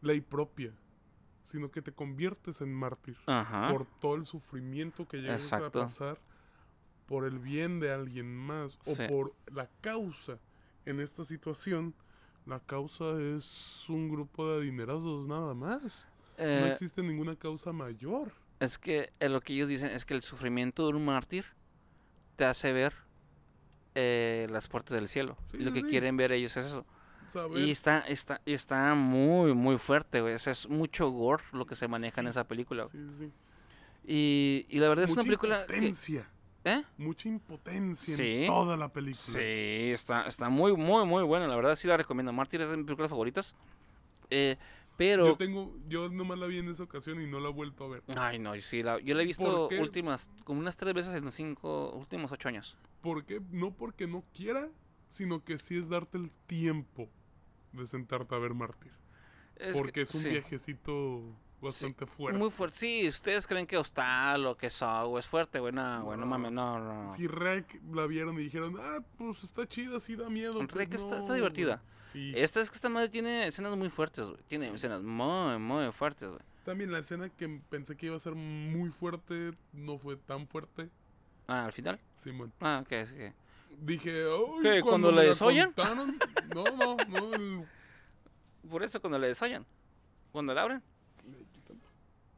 ley propia, sino que te conviertes en mártir Ajá. por todo el sufrimiento que llegas a pasar por el bien de alguien más o Sí. por la causa en esta situación. La causa es un grupo de adinerados nada más. No Eh, existe ninguna causa mayor. Es que eh, lo que ellos dicen es que el sufrimiento de un mártir te hace ver eh, las puertas del cielo. Sí, y lo sí, que sí. quieren ver ellos es eso. ¿sabes? Y está, está, y está muy, muy fuerte, güey. O sea, es mucho gore lo que se maneja en esa película. Y, y la verdad es Mucha una película que... impotencia. ¿Eh? Mucha impotencia en toda la película. Sí, está, está muy, muy, muy buena. La verdad sí la recomiendo. Mártir es de mis películas favoritas. Eh, pero... Yo tengo, yo nomás la vi en esa ocasión y no la he vuelto a ver. Ay, no, sí, la- yo la he visto últimas, como unas tres veces en los cinco, últimos ocho años. ¿Por qué? No porque no quiera, sino que sí es darte el tiempo de sentarte a ver Mártir. Es que- Porque es un sí. viajecito bastante fuerte. Muy fuerte. Sí, ustedes creen que Hostal o que Saw es fuerte, güey. No, güey, no No. mames, no, no. Si Rec la vieron y dijeron, ah, pues está chida, sí da miedo. pues Rec está- está no, divertida. Sí. Esta es que esta madre tiene escenas muy fuertes, güey. Tiene escenas muy, muy fuertes, güey. También la escena que pensé que iba a ser muy fuerte, no fue tan fuerte. Ah, al final. Simón. Ah, ok, ok. Dije, "Ay, ¿Qué, cuando le la desollan? contaron". No, no, no. el- Por eso cuando le desollan. Cuando la abren.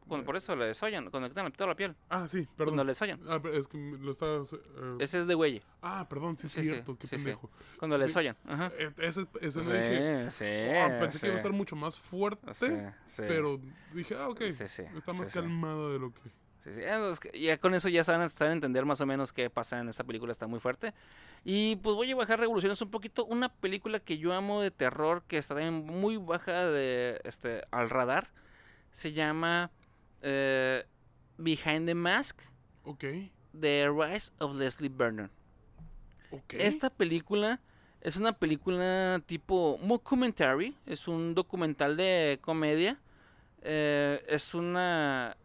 Cuando, por eso le desollan. Cuando quitan toda la piel. Ah, sí, Cuando perdón. le desollan. Ah, es que me lo estaba... eh, Ese es de güey. Ah, perdón, sí es Sí, sí, cierto, qué sí, pendejo. Cuando le desollan. Ajá. Eh, Ese, ese no dije, sí. "Oh, pensé que iba a estar mucho más fuerte, pero dije, ah, ok, Sí, sí, está más calmado de lo que... Sí, sí, eh, Ya con eso ya saben, saben entender más o menos qué pasa en esta película, está muy fuerte. Y pues voy a bajar revoluciones un poquito. Una película que yo amo de terror, que está también muy baja de este al radar, se llama eh, Behind the Mask, Ok, The Rise of Leslie Vernon. ok. Esta película es una película tipo mockumentary, es un documental de comedia, eh, es una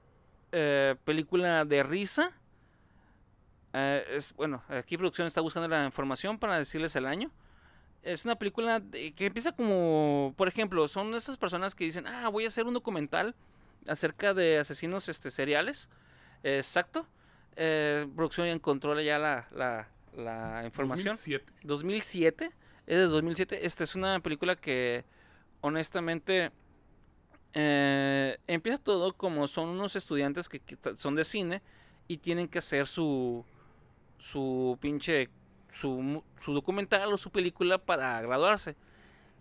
eh, película de risa. eh, es, bueno, aquí producción está buscando la información para decirles el año. Es una película de- que empieza como, por ejemplo, son esas personas que dicen, ah, voy a hacer un documental acerca de asesinos este, seriales. Exacto. Eh, producción encontró ya la, la, la información. 2007. 2007. Es de 2007. Esta es una película que, honestamente, eh, empieza todo como son unos estudiantes que, son de cine y tienen que hacer su, su pinche, su, su documental o su película para graduarse.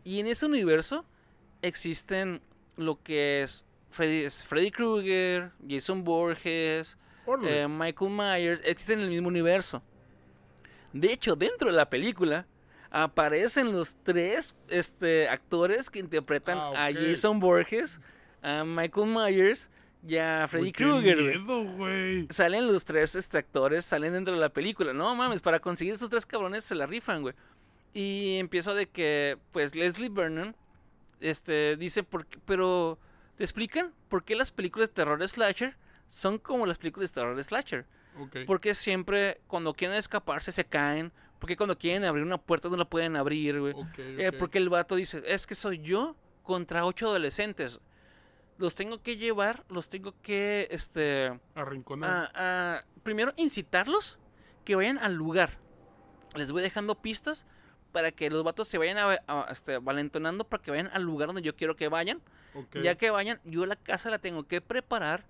Y en ese universo existen lo que es Freddy, Freddy Krueger, Jason Borges, eh, Michael Myers existen en el mismo universo. De hecho, dentro de la película aparecen los tres este, actores que interpretan Ah, a. Jason Borges, a Michael Myers y a Freddy Krueger. Salen los tres este, actores, salen dentro de la película. No mames, para conseguir esos tres cabrones se la rifan, güey. Y empiezo de que, pues, Leslie Vernon, este, dice, por qué- pero, ¿te explican por qué las películas de terror slasher son como las películas de terror slasher? Ok. Porque siempre cuando quieren escaparse se caen. Porque cuando quieren abrir una puerta no la pueden abrir, güey. Eh, porque el vato dice, es que soy yo contra ocho adolescentes. Los tengo que llevar, los tengo que, este, Arrinconar. a- a- primero incitarlos que vayan al lugar. Les voy dejando pistas para que los vatos se vayan a, a- este, valentonando para que vayan al lugar donde yo quiero que vayan. Ya que vayan, yo la casa la tengo que preparar.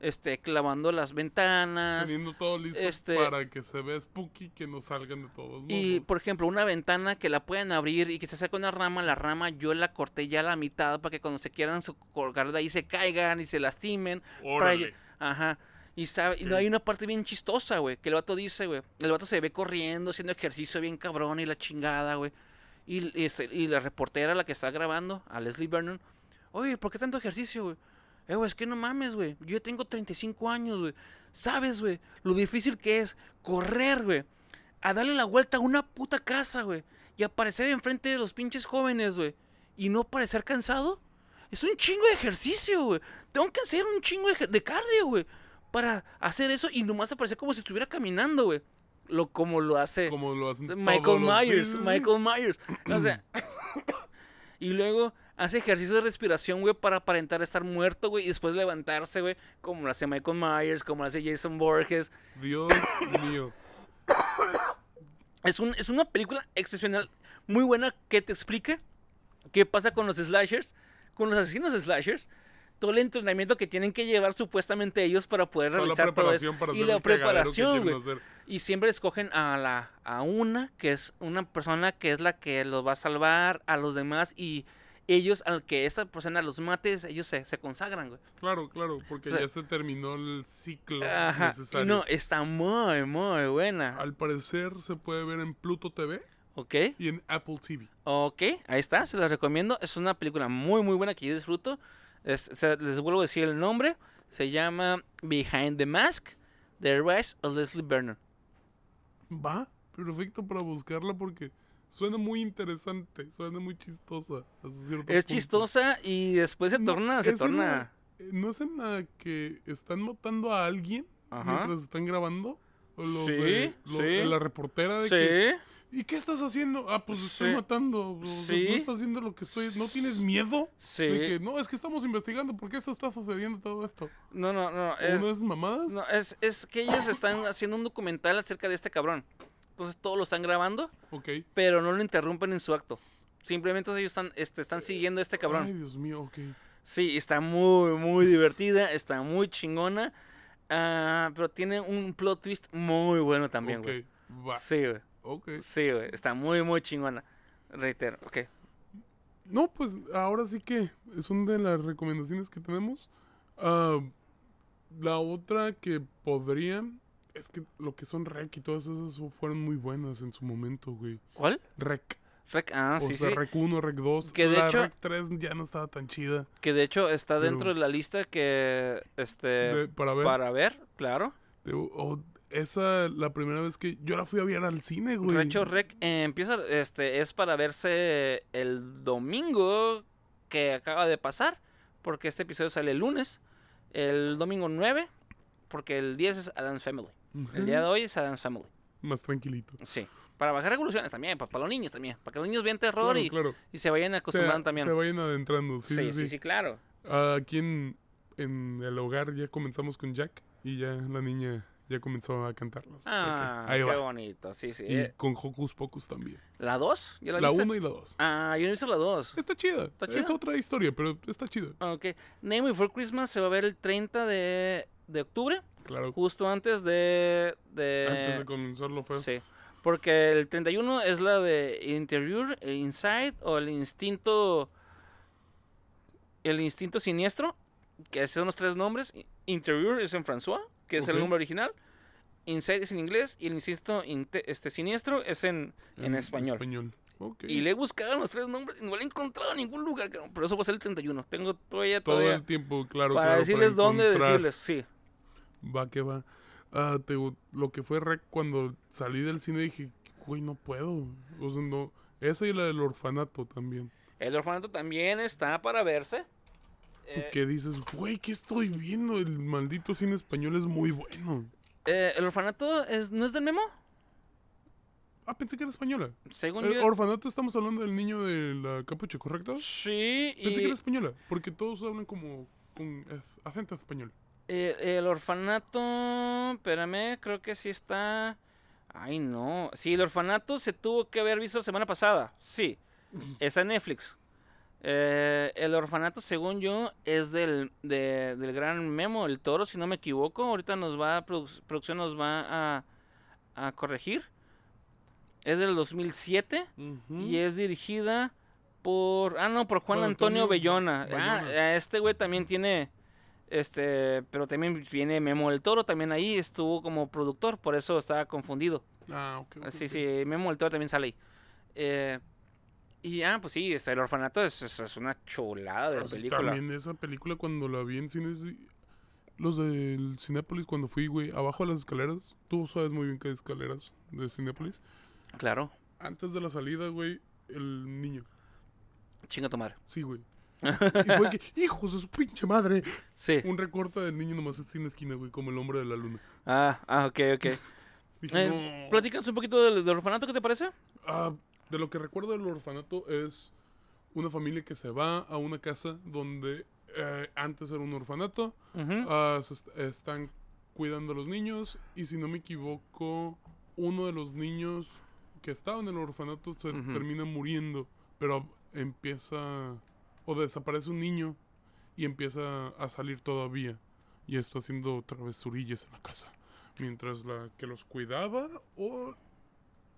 este, clavando las ventanas. Teniendo todo listo este- para que se vea spooky que no salgan de todos modos. Y, por ejemplo, una ventana que la pueden abrir y que se saca una rama, la rama yo la corté ya a la mitad para que cuando se quieran colgar de ahí se caigan y se lastimen. para Órale. lle- Ajá. Y, sabe, y no hay una parte bien chistosa, güey, que el vato dice, güey. El vato se ve corriendo, haciendo ejercicio bien cabrón y la chingada, güey. Y, y, este- y la reportera, la que está grabando, a Leslie Vernon, oye, ¿por qué tanto ejercicio, güey? Eh, güey, es que no mames, güey. Yo tengo 35 años, güey. ¿Sabes, güey? Lo difícil que es correr, güey. A darle la vuelta a una puta casa, güey. Y aparecer enfrente de los pinches jóvenes, güey. Y no parecer cansado. Es un chingo de ejercicio, güey. Tengo que hacer un chingo de, de cardio, güey. Para hacer eso y nomás aparecer como si estuviera caminando, güey. Lo, como lo hace Como lo hacen Michael los- Myers. Michael Myers. O sea. y luego hace ejercicio de respiración, güey, para aparentar estar muerto, güey. Y después levantarse, güey. Como lo hace Michael Myers, como lo hace Jason Borges. Dios mío. Es, un, es una película excepcional, muy buena, que te explica qué pasa con los slashers, con los asesinos slashers, todo el entrenamiento que tienen que llevar supuestamente ellos para poder Toda la realizar todo eso. para Y la preparación, güey. Y siempre escogen a la a una que es una persona que es la que los va a salvar a los demás y ellos al que esa persona los mate, ellos se, se consagran, güey. Claro, claro, porque O sea- ya se terminó el ciclo Ajá. necesario. No, está muy, muy buena. Al parecer se puede ver en Pluto TV ¿Ok? y en Apple TV. Ok, ahí está, se las recomiendo. Es una película muy, muy buena que yo disfruto. Es- se- les vuelvo a decir el nombre. Se llama Behind the Mask, The Rise of Leslie Vernon. Va, perfecto para buscarla porque suena muy interesante, suena muy chistosa. Es punto. chistosa y después se No, torna, se torna... la- eh, ¿No es en la que están matando a alguien Ajá. mientras están grabando? ¿O los Sí, sí. la reportera de Sí, que... ¿Y qué estás haciendo? Ah, pues estoy Sí. matando. Sí. ¿No estás viendo lo que estoy...? ¿No tienes miedo? sí. De que, no, es que estamos investigando por qué eso está sucediendo todo esto. No, no, no. ¿O Es, ¿Una de esas mamadas? no, es, es que ellos están haciendo un documental acerca de este cabrón. Entonces todo lo están grabando, Ok. pero no lo interrumpen en su acto. Simplemente ellos están, este, están siguiendo a este cabrón. Ay, Dios mío, ok. Sí, está muy, muy divertida, está muy chingona. ah, pero tiene un plot twist muy bueno también, ok, güey. va. Sí, güey. Ok. Sí, güey. Está muy, muy chingona. Reitero, ok. No, pues ahora sí que es una de las recomendaciones que tenemos. Ah, la otra que podría es que lo que son rec y todas esas fueron muy buenas en su momento, güey. ¿Cuál? Rec. Rec, ah, o sí, sea, sí. rec 1, rec 2. Que de la hecho- rec 3 ya no estaba tan chida. Que de hecho está dentro de la lista que, este, de- para ver. para ver, claro. de- esa la primera vez que yo la fui a ver al cine, güey. Recho Rec eh, empieza, este, es para verse el domingo que acaba de pasar, porque este episodio sale el lunes, el domingo 9, porque el 10 es Adam's Family. El día de hoy es Adam's Family. Más tranquilito. Sí. Para bajar revoluciones también, para, los niños también, para que los niños vean terror Claro, y, claro. y se vayan acostumbrando se, también. se vayan adentrando, sí, sí, sí. sí, claro. Aquí en, en el hogar ya comenzamos con Jack y ya la niña ya comenzó a cantarlas. Ah, ahí qué va. bonito, sí, sí. Y Eh, con Hocus Pocus también. ¿La 2? ¿Ya la, La viste? 1 y la 2. Ah, yo no visto la 2. Está chida. ¿Está Es otra historia, pero está chida. Ok. Name Before Christmas se va a ver el 30 de, de octubre, Claro. justo antes de... de Antes de comenzar lo feo. Sí. Porque el 31 es la de Interior, el Inside o el Instinto... El Instinto Siniestro, que son los tres nombres. Interior es en François, que es el Ok. nombre original. Inside es en inglés y el Instinto inte- este, Siniestro es en, en español. español. Ok. Y le he buscado los tres nombres y no le he encontrado en ningún lugar. Pero eso va a ser el 31. Tengo todavía, Todo todavía el tiempo, claro. para claro, decirles dónde encontrar. decirles. Sí. Va que va. Ah, te lo que fue rec cuando salí del cine dije, güey, no puedo. O sea, no. Esa y la del orfanato también. El orfanato también está para verse. Eh, que dices, güey, ¿qué estoy viendo? El maldito cine español es muy bueno. eh, el orfanato es, no es del Memo, Ah, pensé que era española. según El yo. orfanato estamos hablando del niño de la capucha, ¿correcto? Sí, Pensé que era española, porque todos hablan como con es- acento español. eh, el orfanato, espérame, creo que sí está. Ay, no. Sí, el orfanato se tuvo que haber visto la semana pasada. Sí, está en Netflix. Eh, el orfanato, según yo, es del, de- del gran Memo, el toro, si no me equivoco. Ahorita nos va, a produ- producción nos va a, a corregir. Es del 2007 Ujú. y es dirigida por, ah, no, por Juan, Juan Antonio, Antonio Bellona. Ah, este güey también tiene, este, pero también viene Memo el Toro, también ahí estuvo como productor, por eso estaba confundido. Ah, ok. Sí, sí, Memo el Toro también sale ahí. Eh, y ah, pues sí, este, el orfanato es, es- es una chulada de Ah, sí, película. También esa película cuando la vi en cines, los del Cinépolis cuando fui, güey, abajo de las escaleras, tú sabes muy bien que hay escaleras de Cinépolis. Claro, Antes de la salida, güey, el niño. chinga tu madre. Sí, güey. Y fue que, hijos de su pinche madre. Sí. Un recorte del niño nomás así en la esquina, güey, como el hombre de la luna. Ah, ah, ok, ok. Dije, Eh, no. Un poquito del, del orfanato, ¿qué te parece? Ah, de lo que recuerdo del orfanato es una familia que se va a una casa donde eh, antes era un orfanato. Se est- están cuidando a los niños y si no me equivoco, uno de los niños que estaba en el orfanato se termina muriendo, pero empieza o desaparece un niño y empieza a salir todavía y está haciendo travesurillas en la casa, mientras la que los cuidaba o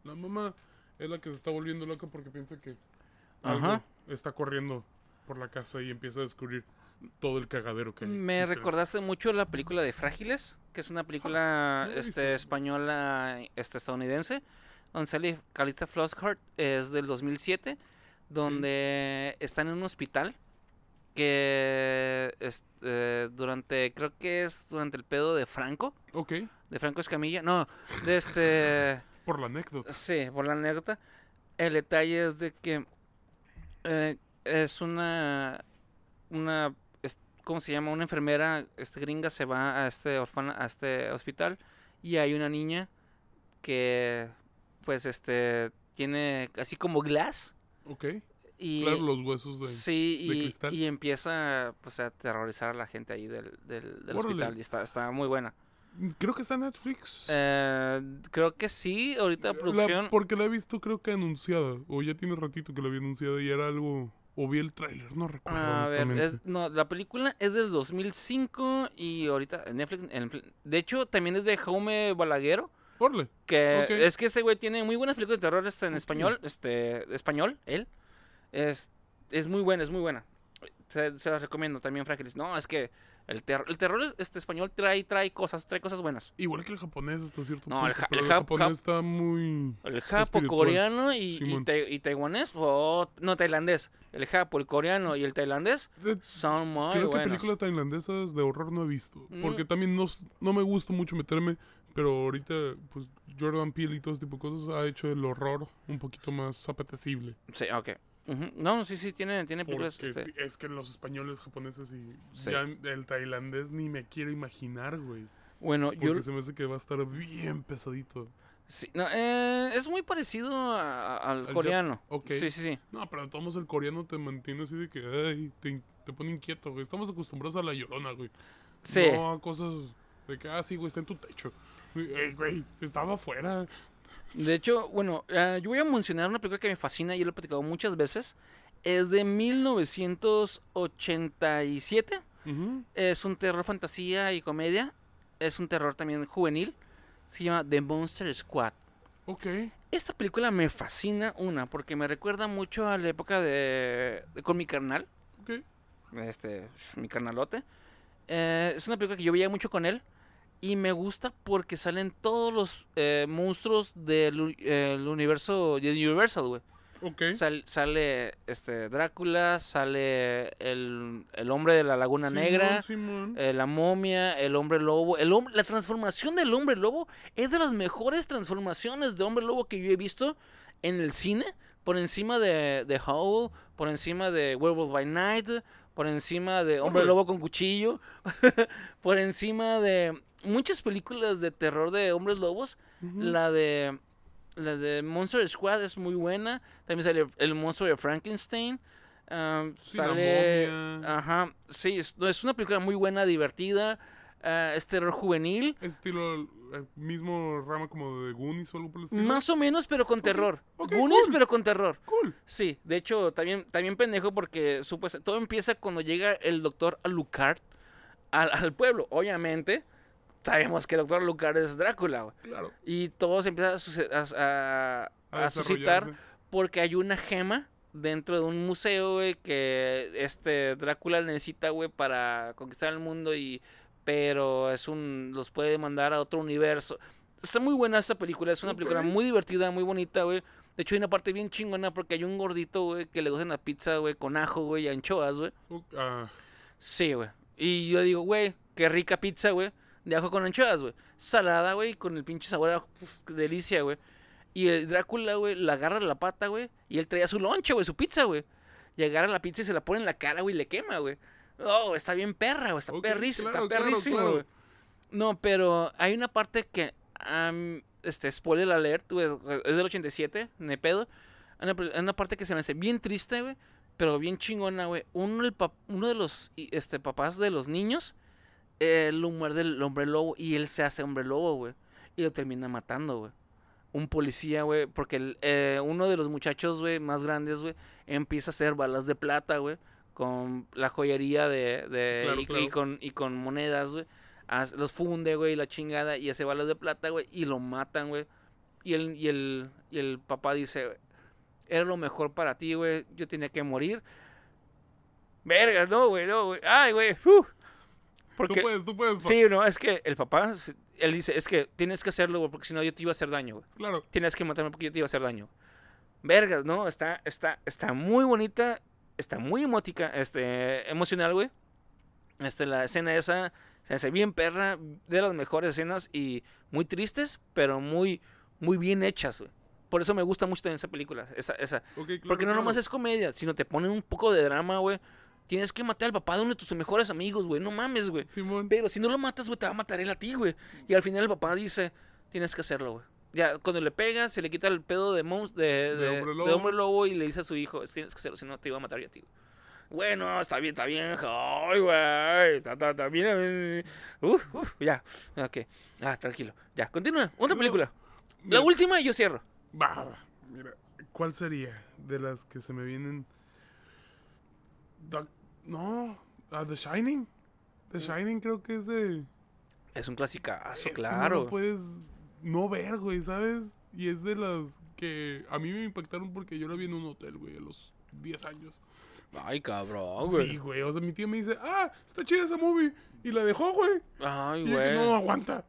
la mamá es la que se está volviendo loca porque piensa que algo Ajá. está corriendo por la casa y empieza a descubrir todo el cagadero que Me recordaste mucho la película de Frágiles, que es una película no he este, española este, estadounidense, donde sale Calista Flockhart, es del 2007, donde están en un hospital que es, eh, durante, creo que es durante el pedo de Franco, Ok, de Franco Escamilla, no, de este... por la anécdota. Sí, por la anécdota. El detalle es de que eh, es una, una, ¿cómo se llama? Una enfermera, este gringa se va a este orfana, a este hospital y hay una niña que, pues, este, tiene así como glass Ok, y claro, los huesos de... sí de y, cristal. y empieza, pues, a aterrorizar a la gente ahí del, del, del hospital y está, está muy buena. Creo que está en Netflix. Eh, creo que sí, ahorita La- producción. porque la he visto creo que anunciada, o ya tiene ratito que la vi anunciada y era algo... O vi el tráiler, no recuerdo A ver, es- no, la película es del 2005 y ahorita Netflix, en de hecho también es de Jaume Balaguero, Orle, que es que ese güey tiene muy buenas películas de terror este, en español, este, español, él, es, es muy buena, es muy buena, se, se las recomiendo también Frágiles, no, es que el, terror el terror este español trae, trae cosas, trae cosas buenas, igual que el japonés hasta cierto No, el punto, ja- pero el el, jap- japonés jap- está muy... el japo, coreano y, y, tai- y taiwanés, o no, tailandés, el japo, el coreano y el tailandés de- son muy Creo que buenos. películas tailandesas de horror no he visto. Mm. Porque también no, no me gusta mucho meterme. Pero ahorita, pues, Jordan Peele y todo ese tipo de cosas ha hecho el horror un poquito más apetecible. Sí, ok. Ujú. No, sí, sí, tiene, tiene películas. Porque este, es que los españoles, japoneses y Sí. ya el tailandés ni me quiero imaginar, güey. Bueno, yo. Porque se me hace que va a estar bien pesadito. sí, no, eh, es muy parecido a- a- al Al coreano. ok. Sí, sí, sí. No, pero todos el coreano te mantiene así de que, ay, te, pone inquieto, güey. Estamos acostumbrados a la llorona, güey. Sí. No a cosas de que, ah, sí, güey, está en tu techo. Ey, güey, estaba afuera. De hecho, bueno, eh, yo voy a mencionar una película que me fascina y lo he platicado muchas veces. Es de 1987. Ujú. Es un terror, fantasía y comedia. Es un terror también juvenil. Se llama The Monster Squad. Ok. Esta película me fascina, una, porque me recuerda mucho a la época de, de con mi carnal. Ok. este, mi carnalote. Eh, es una película que yo veía mucho con él y me gusta porque salen todos los eh, monstruos del el universo de Universal, güey. Sal- sale este Drácula, sale el, el hombre de la Laguna Simón, Negra, Simón. eh, la momia, el hombre lobo. El la transformación del hombre lobo es de las mejores transformaciones de hombre lobo que yo he visto en el cine. Por encima de, de Howl, por encima de Werewolf by Night, por encima de Hombre. Lobo con Cuchillo, por encima de muchas películas de terror de hombres lobos. La de la de Monster Squad es muy buena. También sale el monstruo de Frankenstein. um, Sí, la sale, momia. ajá, sí, es, una película muy buena, divertida. ah, es terror juvenil. Estilo, eh, mismo rama como de Goonies o algo por el estilo. Más o menos, pero con terror. ok, Goonies, cool. pero con terror. Cool. Sí, de hecho, también, también pendejo porque supuest- todo empieza cuando llega el doctor Alucard al, al pueblo. Obviamente, sabemos que el doctor Alucard es Drácula, güey. Claro. Y todo se empieza a, a- a- a suscitar porque hay una gema dentro de un museo, güey, que este Drácula necesita, güey, para conquistar el mundo y pero es un los puede mandar a otro universo. Está muy buena esa película, es una película muy divertida, muy bonita, güey. De hecho, hay una parte bien chingona porque hay un gordito, güey, que le gusta la pizza, güey, con ajo, güey, y anchoas, güey. Ah, Sí, güey. Y yo digo, güey, qué rica pizza, güey, de ajo con anchoas, güey. Salada, güey, con el pinche sabor a uf, qué delicia, güey. Y el Drácula, güey, le agarra la pata, güey, y él traía su lonche, güey, su pizza, güey. Y agarra la pizza y se la pone en la cara, güey, y le quema, güey. Oh, está bien perra, güey, está Ok, perrísima, claro, está perrísimo, claro. güey. No, pero hay una parte que, am, este, spoiler alert, güey, es del 87, me pedo. Hay una, hay una parte que se me hace bien triste, güey, pero bien chingona, güey. Uno, el pap- uno de los este, papás de los niños eh, lo muerde el hombre lobo y él se hace hombre lobo, güey. Y lo termina matando, güey. Un policía, güey, porque el, eh, uno de los muchachos, güey, más grandes, güey, empieza a hacer balas de plata, güey, con la joyería de, de Claro, y, con, y con monedas, güey. Los funde, güey, la chingada, y hace balas de plata, güey, y lo matan, güey. Y el, y, el, y el papá dice, era lo mejor para ti, güey, yo tenía que morir. Verga, no, güey, no, güey. Ay, güey. uf. Tú Porque, puedes, tú puedes. pa- sí, no, es que el papá, él dice, es que tienes que hacerlo, güey, porque si no yo te iba a hacer daño, güey. Claro. Tienes que matarme porque yo te iba a hacer daño. Vergas, ¿no? Está, está, está muy bonita, está muy emótica, este, emocional, güey. Este, la escena esa se hace bien perra, de las mejores escenas y muy tristes, pero muy, muy bien hechas, güey. Por eso me gusta mucho también esa película, esa, esa. Ok, claro, Porque no claro. nomás es comedia, sino te ponen un poco de drama, güey. Tienes que matar al papá de uno de tus mejores amigos, güey. No mames, güey. Simón. Pero si no lo matas, güey, te va a matar él a ti, güey. Y al final el papá dice, tienes que hacerlo, güey. Ya, cuando le pega, se le quita el pedo de, de, De de- hombre de lobo. hombre lobo y le dice a su hijo, "Es que tienes que hacerlo, si no te iba a matar yo a ti, güey. Bueno, está bien, está bien. Ay, güey. Está, está, está bien. Uf, uf, ya. Ok. Ah, tranquilo. Ya, continúa. Otra No, película. Mira, La última y yo cierro. Va, va. Mira, ¿cuál sería de las que se me vienen? Doc- No, ah, The Shining. The Shining creo que es de. Es un clasicazo, es que claro. no lo puedes no ver, güey, ¿sabes? Y es de las que a mí me impactaron porque yo la vi en un hotel, güey, a los 10 años. Ay, cabrón, güey. Sí, güey. O sea, mi tío me dice, ah, está chida esa movie. Y la dejó, güey. Ay, Y que güey. no, aguanta.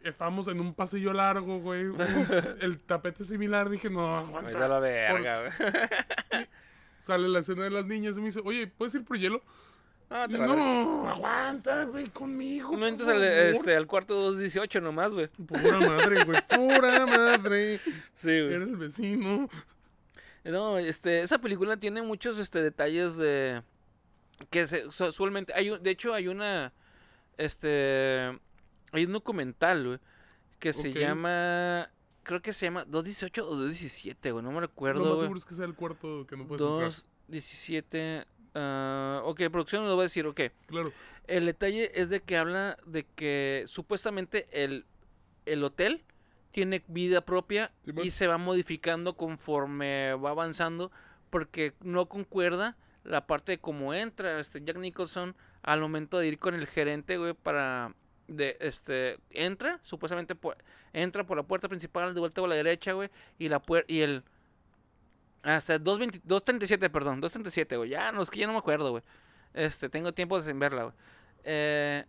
Estábamos en un pasillo largo, güey. El tapete similar. Dije, no, aguanta. Vete a la verga, güey. Sale la escena de las niñas y me dice, oye, ¿puedes ir por hielo? Ah, te no, aguanta, güey, conmigo. No por entres al, favor". este, al cuarto 218 nomás, güey. Pura madre, güey. Pura madre. Sí, Era güey. el vecino. No, este, esa película tiene muchos este, detalles de... Que se, su- usualmente... Hay, un- de hecho, hay una... Este... Hay un documental, güey. Que se llama... Creo que se llama 218 o 217, güey. No me Lo recuerdo, más güey. seguro es que sea el cuarto que no puedes entrar. 217... ah, ok, producción nos va a decir, ok. Claro. El detalle es de que habla de que supuestamente el, el hotel tiene vida propia y se va modificando conforme va avanzando porque no concuerda la parte de cómo entra este Jack Nicholson al momento de ir con el gerente, güey, para de este entra, supuestamente por, entra por la puerta principal de vuelta a la derecha, güey, y la puer- y el hasta 220 237, perdón, 237, güey. Ya no es que ya no me acuerdo, güey. Este, tengo tiempo sin verla, güey. Eh,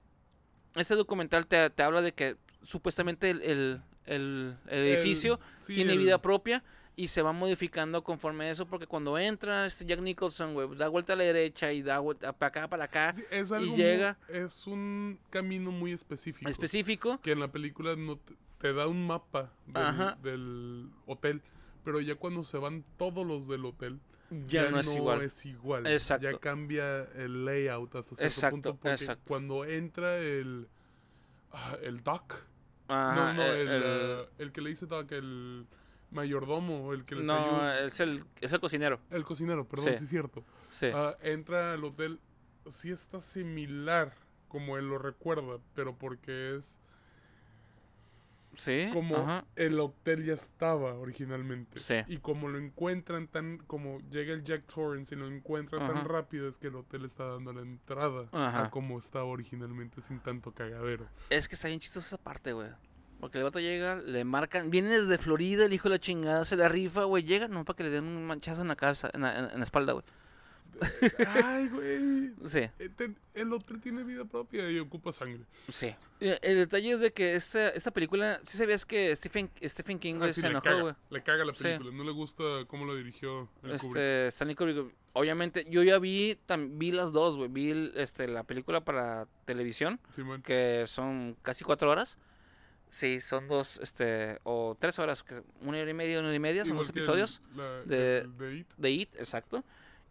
este documental te, te habla de que supuestamente el, el- el- el El- edificio sí, tiene vida propia y se va modificando conforme a eso, porque cuando entra este Jack Nicholson, güey, da vuelta a la derecha y da vuelta para acá, para acá, Sí, es algo muy- llega- es un camino muy específico. específico. que en la película no te, te da un mapa del, del hotel, pero ya cuando se van todos los del hotel, Ya, no es igual. es igual. Exacto. Ya cambia el layout hasta cierto Exacto, punto, porque exacto. cuando entra el ah, el doc, Ajá, no, no, el- el, el- ah, el que le dice doc, el mayordomo, el que les no, ayuda, es el, es el cocinero. el cocinero, perdón, Sí. sí es cierto. Sí. Ah, entra al hotel, sí está similar como él lo recuerda, pero porque es Sí. como ajá. el hotel ya estaba originalmente. Sí. Y como lo encuentran tan, como llega el Jack Torrance y lo encuentra Ajá. tan rápido, es que el hotel está dando la entrada Ajá. a como estaba originalmente sin tanto cagadero. Es que está bien chistosa esa parte, güey. Porque el vato llega, le marcan, viene desde Florida, el hijo de la chingada, se la rifa, güey, llega, no para que le den un manchazo en la cabeza, en la, en- en la espalda, güey. Ay, güey. Sí, Este- El hotel tiene vida propia y ocupa sangre. sí. Eh, El detalle es de que esta, esta película, sí sabías que Stephen, Stephen King, Ah, sí, se le, enojó, caga, güey. le caga la Sí. película. No le gusta cómo lo dirigió el Kubrick. Este, Stanley Kubrick, obviamente, yo ya vi, tam- vi las dos, güey, vi el- este, la película para televisión, que son casi cuatro horas. Sí, son dos, este, o tres horas, una hora y media, una hora y media, son Igual dos el- episodios. la- de- el de It, de It, exacto.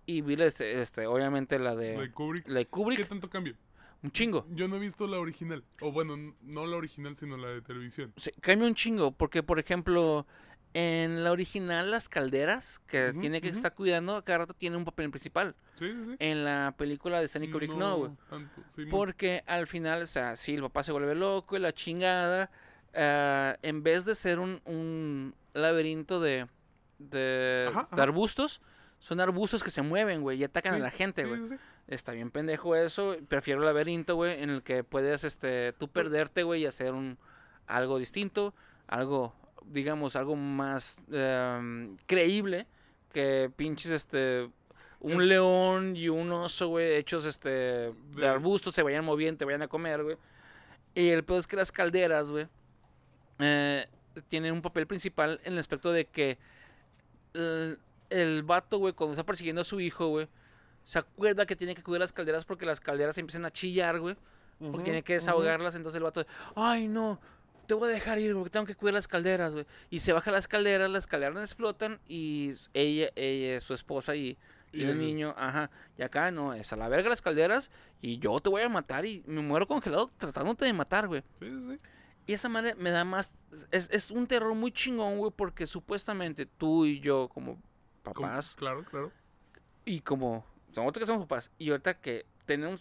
Y vi la, este, este, obviamente la la de Kubrick. la de ¿Qué Kubrick, tanto cambia? un chingo. Yo no he visto la original. O bueno, no la original, sino la de televisión. Sí, cambia un chingo, porque por ejemplo, en la original las calderas que tiene que ujú. estar cuidando, a cada rato tiene un papel principal. Sí, sí, sí. En la película de Stanley Kubrick no, güey. tanto. Simón. Porque al final, o sea, sí, el papá se vuelve loco y la chingada. Ah, en vez de ser un, un laberinto de, de, Ajá, de arbustos, son arbustos que se mueven, güey, y atacan Sí, a la gente, güey. sí, sí. Está bien pendejo eso. Prefiero el laberinto, güey, en el que puedes, este, tú perderte, güey, y hacer un algo distinto, algo, digamos, algo más em, creíble que pinches, este, un Es- león y un oso, güey, hechos, este, de, De- arbustos, se vayan moviendo, te vayan a comer, güey. Y el peor es que las calderas, güey, eh, tienen un papel principal en el aspecto de que el, el vato, güey, cuando está persiguiendo a su hijo, güey, se acuerda que tiene que cuidar las calderas porque las calderas empiezan a chillar, güey. Porque tiene que desahogarlas. Entonces el vato, ay, no, te voy a dejar ir porque tengo que cuidar las calderas, güey. Y se baja las calderas, las calderas explotan y ella, ella, su esposa y, y Y el el- niño, ajá. Y acá no, es a la verga las calderas y yo te voy a matar y me muero congelado tratándote de matar, güey. Sí, sí, sí. Y esa madre me da más. Es, es un terror muy chingón, güey, porque supuestamente tú y yo, como Como- papás, Claro, claro. y como. Nosotros que somos papás, y ahorita que tenemos.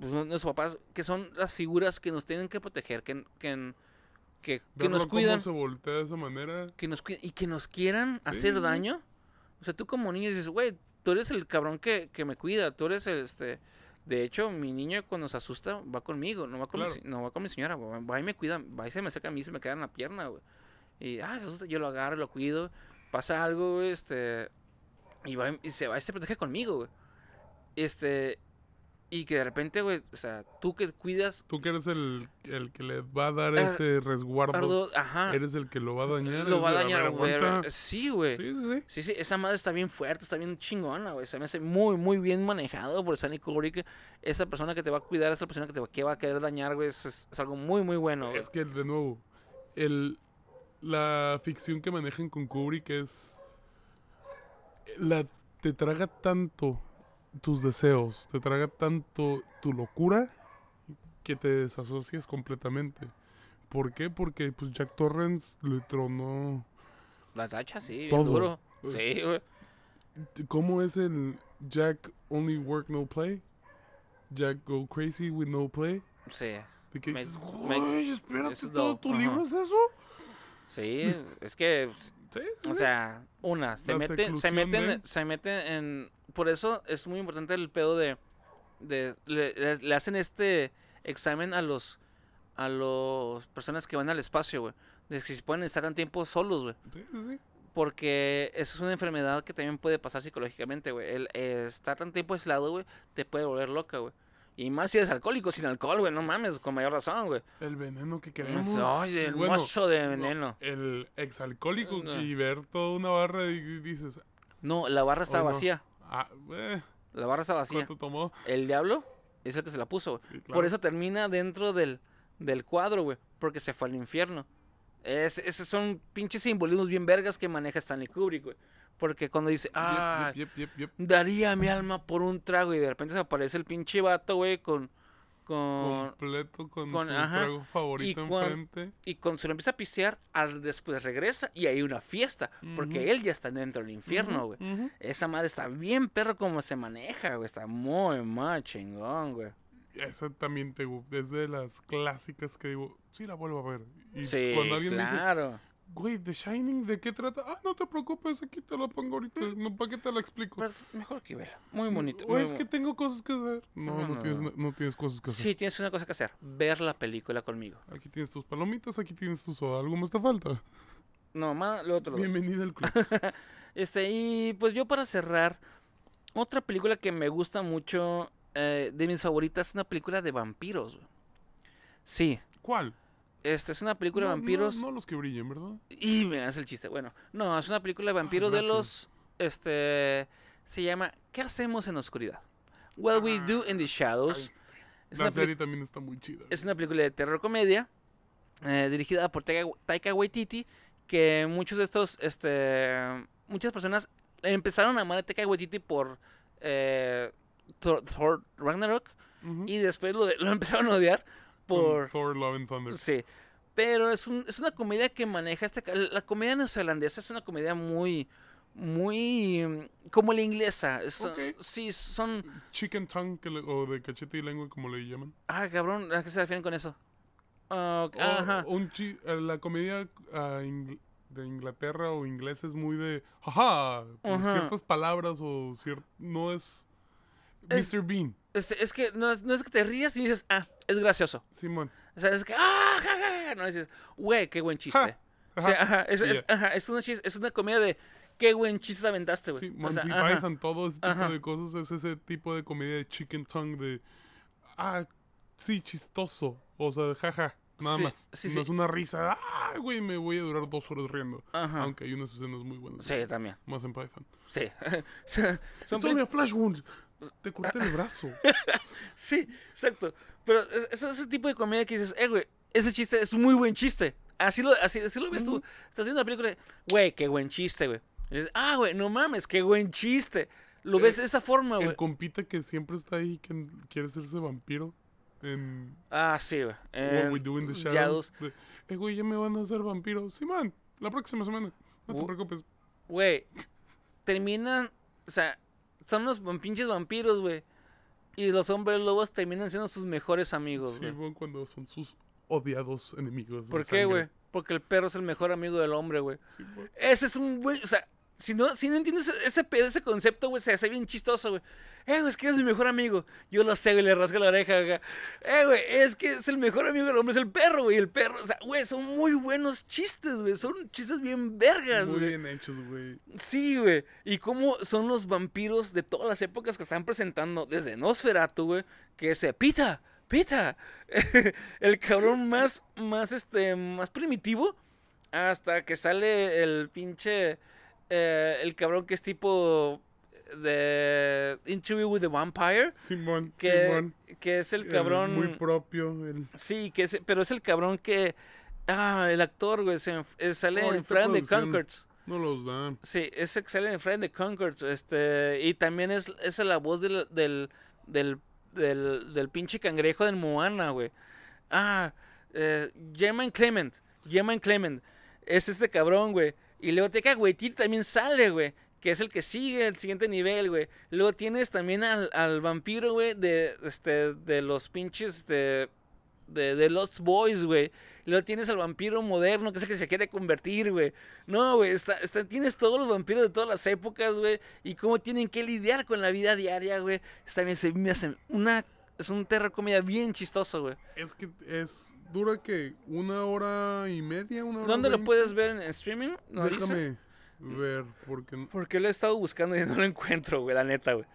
Pues, nuestros papás, que son las figuras que nos tienen que proteger, que, que, que, que nos cuidan, se voltea de esa manera. que nos cuidan y que nos quieran Sí, hacer daño. O sea, tú como niño dices, güey, tú eres el cabrón que, que me cuida, tú eres el, este. De hecho, mi niño cuando se asusta va conmigo, no va con, mi, Claro. no va con mi señora, va, va y me cuida, va y se me acerca a mí y se me queda en la pierna, güey. Y, ah, se asusta, yo lo agarro, lo cuido, pasa algo, este, y va y se va y se protege conmigo, güey. Este, y que de repente, güey, o sea, tú que cuidas, Tú que eres el, el que le va a dar Ah, ese resguardo. Ardo, ajá, Eres el que lo va a dañar. lo va a dañar, güey. Sí, güey. Sí, sí, sí. Sí, sí, esa madre está bien fuerte, está bien chingona, güey. Se me hace muy, muy bien manejado por Stanley Kubrick. Esa persona que te va a cuidar, esa persona que te va, que va a querer dañar, güey, es, es- algo muy, muy bueno. Es que, de nuevo, el, la ficción que manejan con Kubrick es. La, te traga tanto tus deseos, te traga tanto tu locura que te desasocias completamente. ¿Por qué? Porque pues Jack Torrance le tronó. La tacha, sí, Todo. duro. Sí, güey. ¿Cómo es el Jack only work no play? Jack go crazy with no play. Sí, De que Me- dices, me- "Güey, espérate, es todo do- tu libro es eso. sí, es que, Sí, sí, o sea, una, se La mete, se seclusión mete, de- en, se mete en, por eso es muy importante el pedo de, de, le, le- le hacen este examen a los, a los personas que van al espacio, güey, de que si pueden estar tan tiempo solos, güey. Sí, sí, sí. Porque esa es una enfermedad que también puede pasar psicológicamente, güey. El eh, estar tan tiempo aislado, güey, te puede volver loca, güey. Y más si eres alcohólico, sin alcohol, güey, no mames, con mayor razón, güey. El veneno que queremos. Ay, el Bueno, mozo de no, veneno. el exalcohólico No. y ver toda una barra y dices, No, la barra está no. Ah, eh, La barra está vacía. ¿cuánto tomó? El diablo es el que se la puso, güey. Sí, claro. Por eso termina dentro del, del cuadro, güey. Porque se fue al infierno. Es, esos son pinches simbolismos bien vergas que maneja Stanley Kubrick, güey. Porque cuando dice, ah, yep, yep, yep, yep. daría mi alma por un trago y de repente se aparece el pinche vato, güey, con, con, Completo con, con- su ajá, trago favorito y enfrente. y cuando se lo empieza a pisear, al después regresa y hay una fiesta, porque él ya está dentro del infierno, güey. Esa madre está bien perro como se maneja, güey, está muy, muy chingón, güey. esa también te es de las clásicas que digo, sí la vuelvo a ver. Y Sí, cuando alguien me dice, claro. Güey, The Shining, ¿de qué trata? Ah, no te preocupes, aquí te la pongo ahorita. No, ¿para qué te la explico? Pero mejor que vela. Muy bonito. O muy es que tengo cosas que hacer. No, No, no, no, tienes, no. tienes cosas que hacer. Sí, tienes una cosa que hacer. Ver la película conmigo. Aquí tienes tus palomitas, aquí tienes tu soda. ¿Algo más te falta? No, más lo otro. Bienvenida al club. Este, y pues yo para cerrar, otra película que me gusta mucho, eh, de mis favoritas, es una película de vampiros. Sí, ¿Cuál? Este es una película No, de vampiros. No, no los que brillen, ¿verdad? Y me hace el chiste. Bueno, no, es una película de vampiros de los. Este. Se llama ¿Qué hacemos en la oscuridad? What We Do in the Shadows. Ay, sí. Es La serie también está muy chida. es una película de terror comedia eh, dirigida por Taika, Taika Waititi. Que muchos de estos. Este, muchas personas empezaron a amar a Taika Waititi por eh, Thor, Thor Ragnarok. Y después lo, de- lo empezaron a odiar por. Thor, Love and Thunder. Sí. Pero es, un, es una comedia que maneja ca- La comedia neozelandesa es una comedia muy... Muy... mm, Como la inglesa. es- Ok. Sí, son... Chicken tongue, que le- o de cachete y lengua, como le llaman. Ah, cabrón, ¿a qué se refieren con eso? Ah, O- Ajá. un chi- eh, la comedia ah, de Inglaterra o inglés es muy de jaja, Ajá. ciertas palabras o cier- no es, Es- Mr. Bean, Este, es que no es, no es que te rías y dices, ah, es gracioso. Simón. O sea, es que, ah, ja, ja, ja", No dices, güey, qué buen chiste. Ja, O sea, ajá, ajá, es, ajá, una chis- es una comedia de qué buen chiste te aventaste, güey. Sí, O sea, Monty ajá. Python, todo ese tipo Ajá. de cosas es ese tipo de comedia de chicken tongue de ah, sí, chistoso, o sea, jaja, nada Sí, más. sí, no sí. es una risa, ah, güey, me voy a durar dos horas riendo. Ajá. Aunque hay unas escenas muy buenas. Sí, también. Más en Python. Sí. Son a flash wound. Te corté el brazo. Sí, exacto. Pero es, es ese tipo de comedia que dices, eh, güey, ese chiste es un muy buen chiste. Así lo, así, así lo ves tú. Estás viendo la película, güey, qué buen chiste, güey. Y dices, ah, güey, no mames, qué buen chiste. Lo ves de esa forma, güey. El compita que siempre está ahí, que quiere hacerse vampiro. En Ah, sí, güey. What We Do in the Shadows. De, eh, güey, ya me van a hacer vampiro. Sí, man, la próxima semana. No te preocupes. Güey, terminan, o sea, son los pinches vampiros, güey. Y los hombres lobos terminan siendo sus mejores amigos, Sí, güey. bueno, cuando son sus odiados enemigos. ¿Por qué, güey? Porque el perro es el mejor amigo del hombre, güey. Sí. Ese es un buen. O sea, si no, si no entiendes ese, pedo, ese concepto, güey, se hace bien chistoso, güey. Eh, güey, es que eres mi mejor amigo. Yo lo sé, güey, le rasga la oreja, güey. Eh, güey, es que es el mejor amigo del hombre, es el perro, güey. El perro, o sea, güey, son muy buenos chistes, güey. Son chistes bien vergas, Muy güey. bien hechos, güey. Sí, güey. Y cómo son los vampiros de todas las épocas que están presentando, desde Nosferatu, güey, que es eh, Pita, Pita, el cabrón más, más, este, más primitivo, hasta que sale el pinche, eh, el cabrón que es tipo de Interview with the Vampire, Simón, que, Simón. que es el El cabrón... muy propio. El... Sí, que es, pero es el cabrón que... Ah, el actor, güey, se, eh, sale en Friend the producción. Concords. No los dan. Sí, es excelente Friend the Concord, este, y también es, es la voz del, del, del, del, del pinche cangrejo del Moana, güey. Ah, eh, German Clement, German Clement, es este cabrón, güey. Y luego Teca Waititi también sale, güey, que es el que sigue el siguiente nivel, güey. Luego tienes también al, al vampiro, güey, de, este, de los pinches, de, de, de Lost Boys, güey. Luego tienes al vampiro moderno, que es el que se quiere convertir, güey. No, güey, está, está- tienes todos los vampiros de todas las épocas, güey. Y cómo tienen que lidiar con la vida diaria, güey. Está bien, se me hacen una... Es un terror comedia bien chistoso, güey. Es que es. Dura que una hora y media, una hora. ¿Dónde lo puedes ver en streaming? ¿No dice? Déjame ver, porque. Porque lo he estado buscando y no lo encuentro, güey, la neta, güey.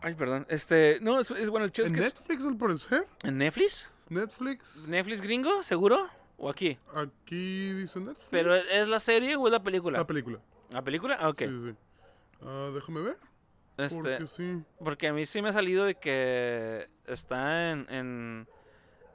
Ay, perdón. Este, no, es, es bueno, el chido es En que es- Netflix, al parecer. ¿En Netflix? Netflix. ¿Netflix gringo, seguro? ¿O aquí? Aquí dice Netflix. ¿Pero es la serie o es la película? La película. ¿La película? Ah, ok. Sí, sí. Ah, déjame ver. Este, Porque sí. Porque a mí sí me ha salido de que está en, en,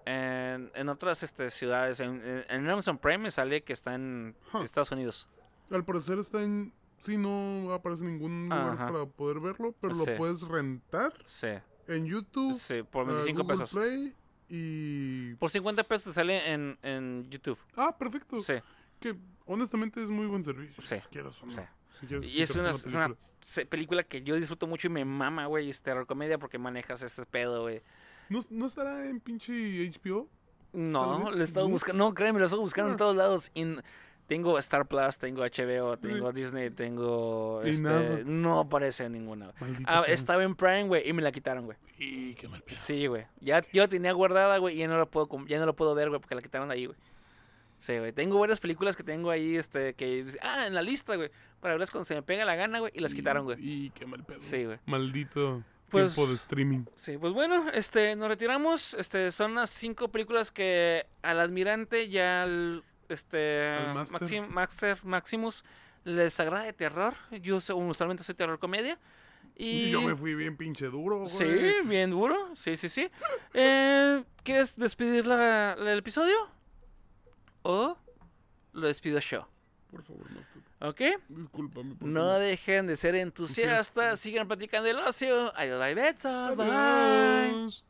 en, en otras este, ciudades. En, Amazon Prime me sale que está en Huh. Estados Unidos. Al parecer está en. Sí, no aparece en ningún lugar Ajá. para poder verlo, pero Sí. lo puedes rentar Sí, en YouTube, sí, por ah, 25 Google pesos. Play y. Por 50 pesos te sale en, en YouTube. Ah, perfecto. Sí, Que honestamente es muy buen servicio. Sí, Quieras o no. sí. Si quieres Y es una, es película que yo disfruto mucho y me mama, güey. Es terror comedia porque manejas ese pedo, güey. ¿No, ¿No estará en pinche HBO? No, le he estado buscando. No, créeme, lo estoy buscando en Ah. todos lados. Tengo Star Plus, tengo HBO, Sí. tengo Disney, tengo. Este, nada. no aparece en ninguna. Ah, estaba en Prime, güey, y me la quitaron, güey. Y qué mal pedo. Sí, güey. Ya yo la tenía guardada, güey, y ya no la puedo, ya no la puedo ver, güey, porque la quitaron ahí, güey. Sí, güey. Tengo varias películas que tengo ahí, este, que... Ah, en la lista, güey. Para verlas cuando se me pega la gana, güey, y las Y- quitaron, güey. Y qué mal pedo. Sí, güey. Maldito Pues- tiempo de streaming. Sí, pues bueno, este, nos retiramos. Este, son las cinco películas que al admirante y al, este, Al. Maxim- Master Maximus les agrada de terror. Yo usualmente soy terror comedia. Y, Y yo me fui bien pinche duro, güey. Sí, bien duro. Sí, sí, sí. Eh, ¿Quieres despedir la, la- el episodio? ¿O lo despido yo? Por favor, Master. ¿Ok? Discúlpame. por No favor. dejen de ser entusiastas. Sigan platicando el ocio. Adiós, bye. Bye.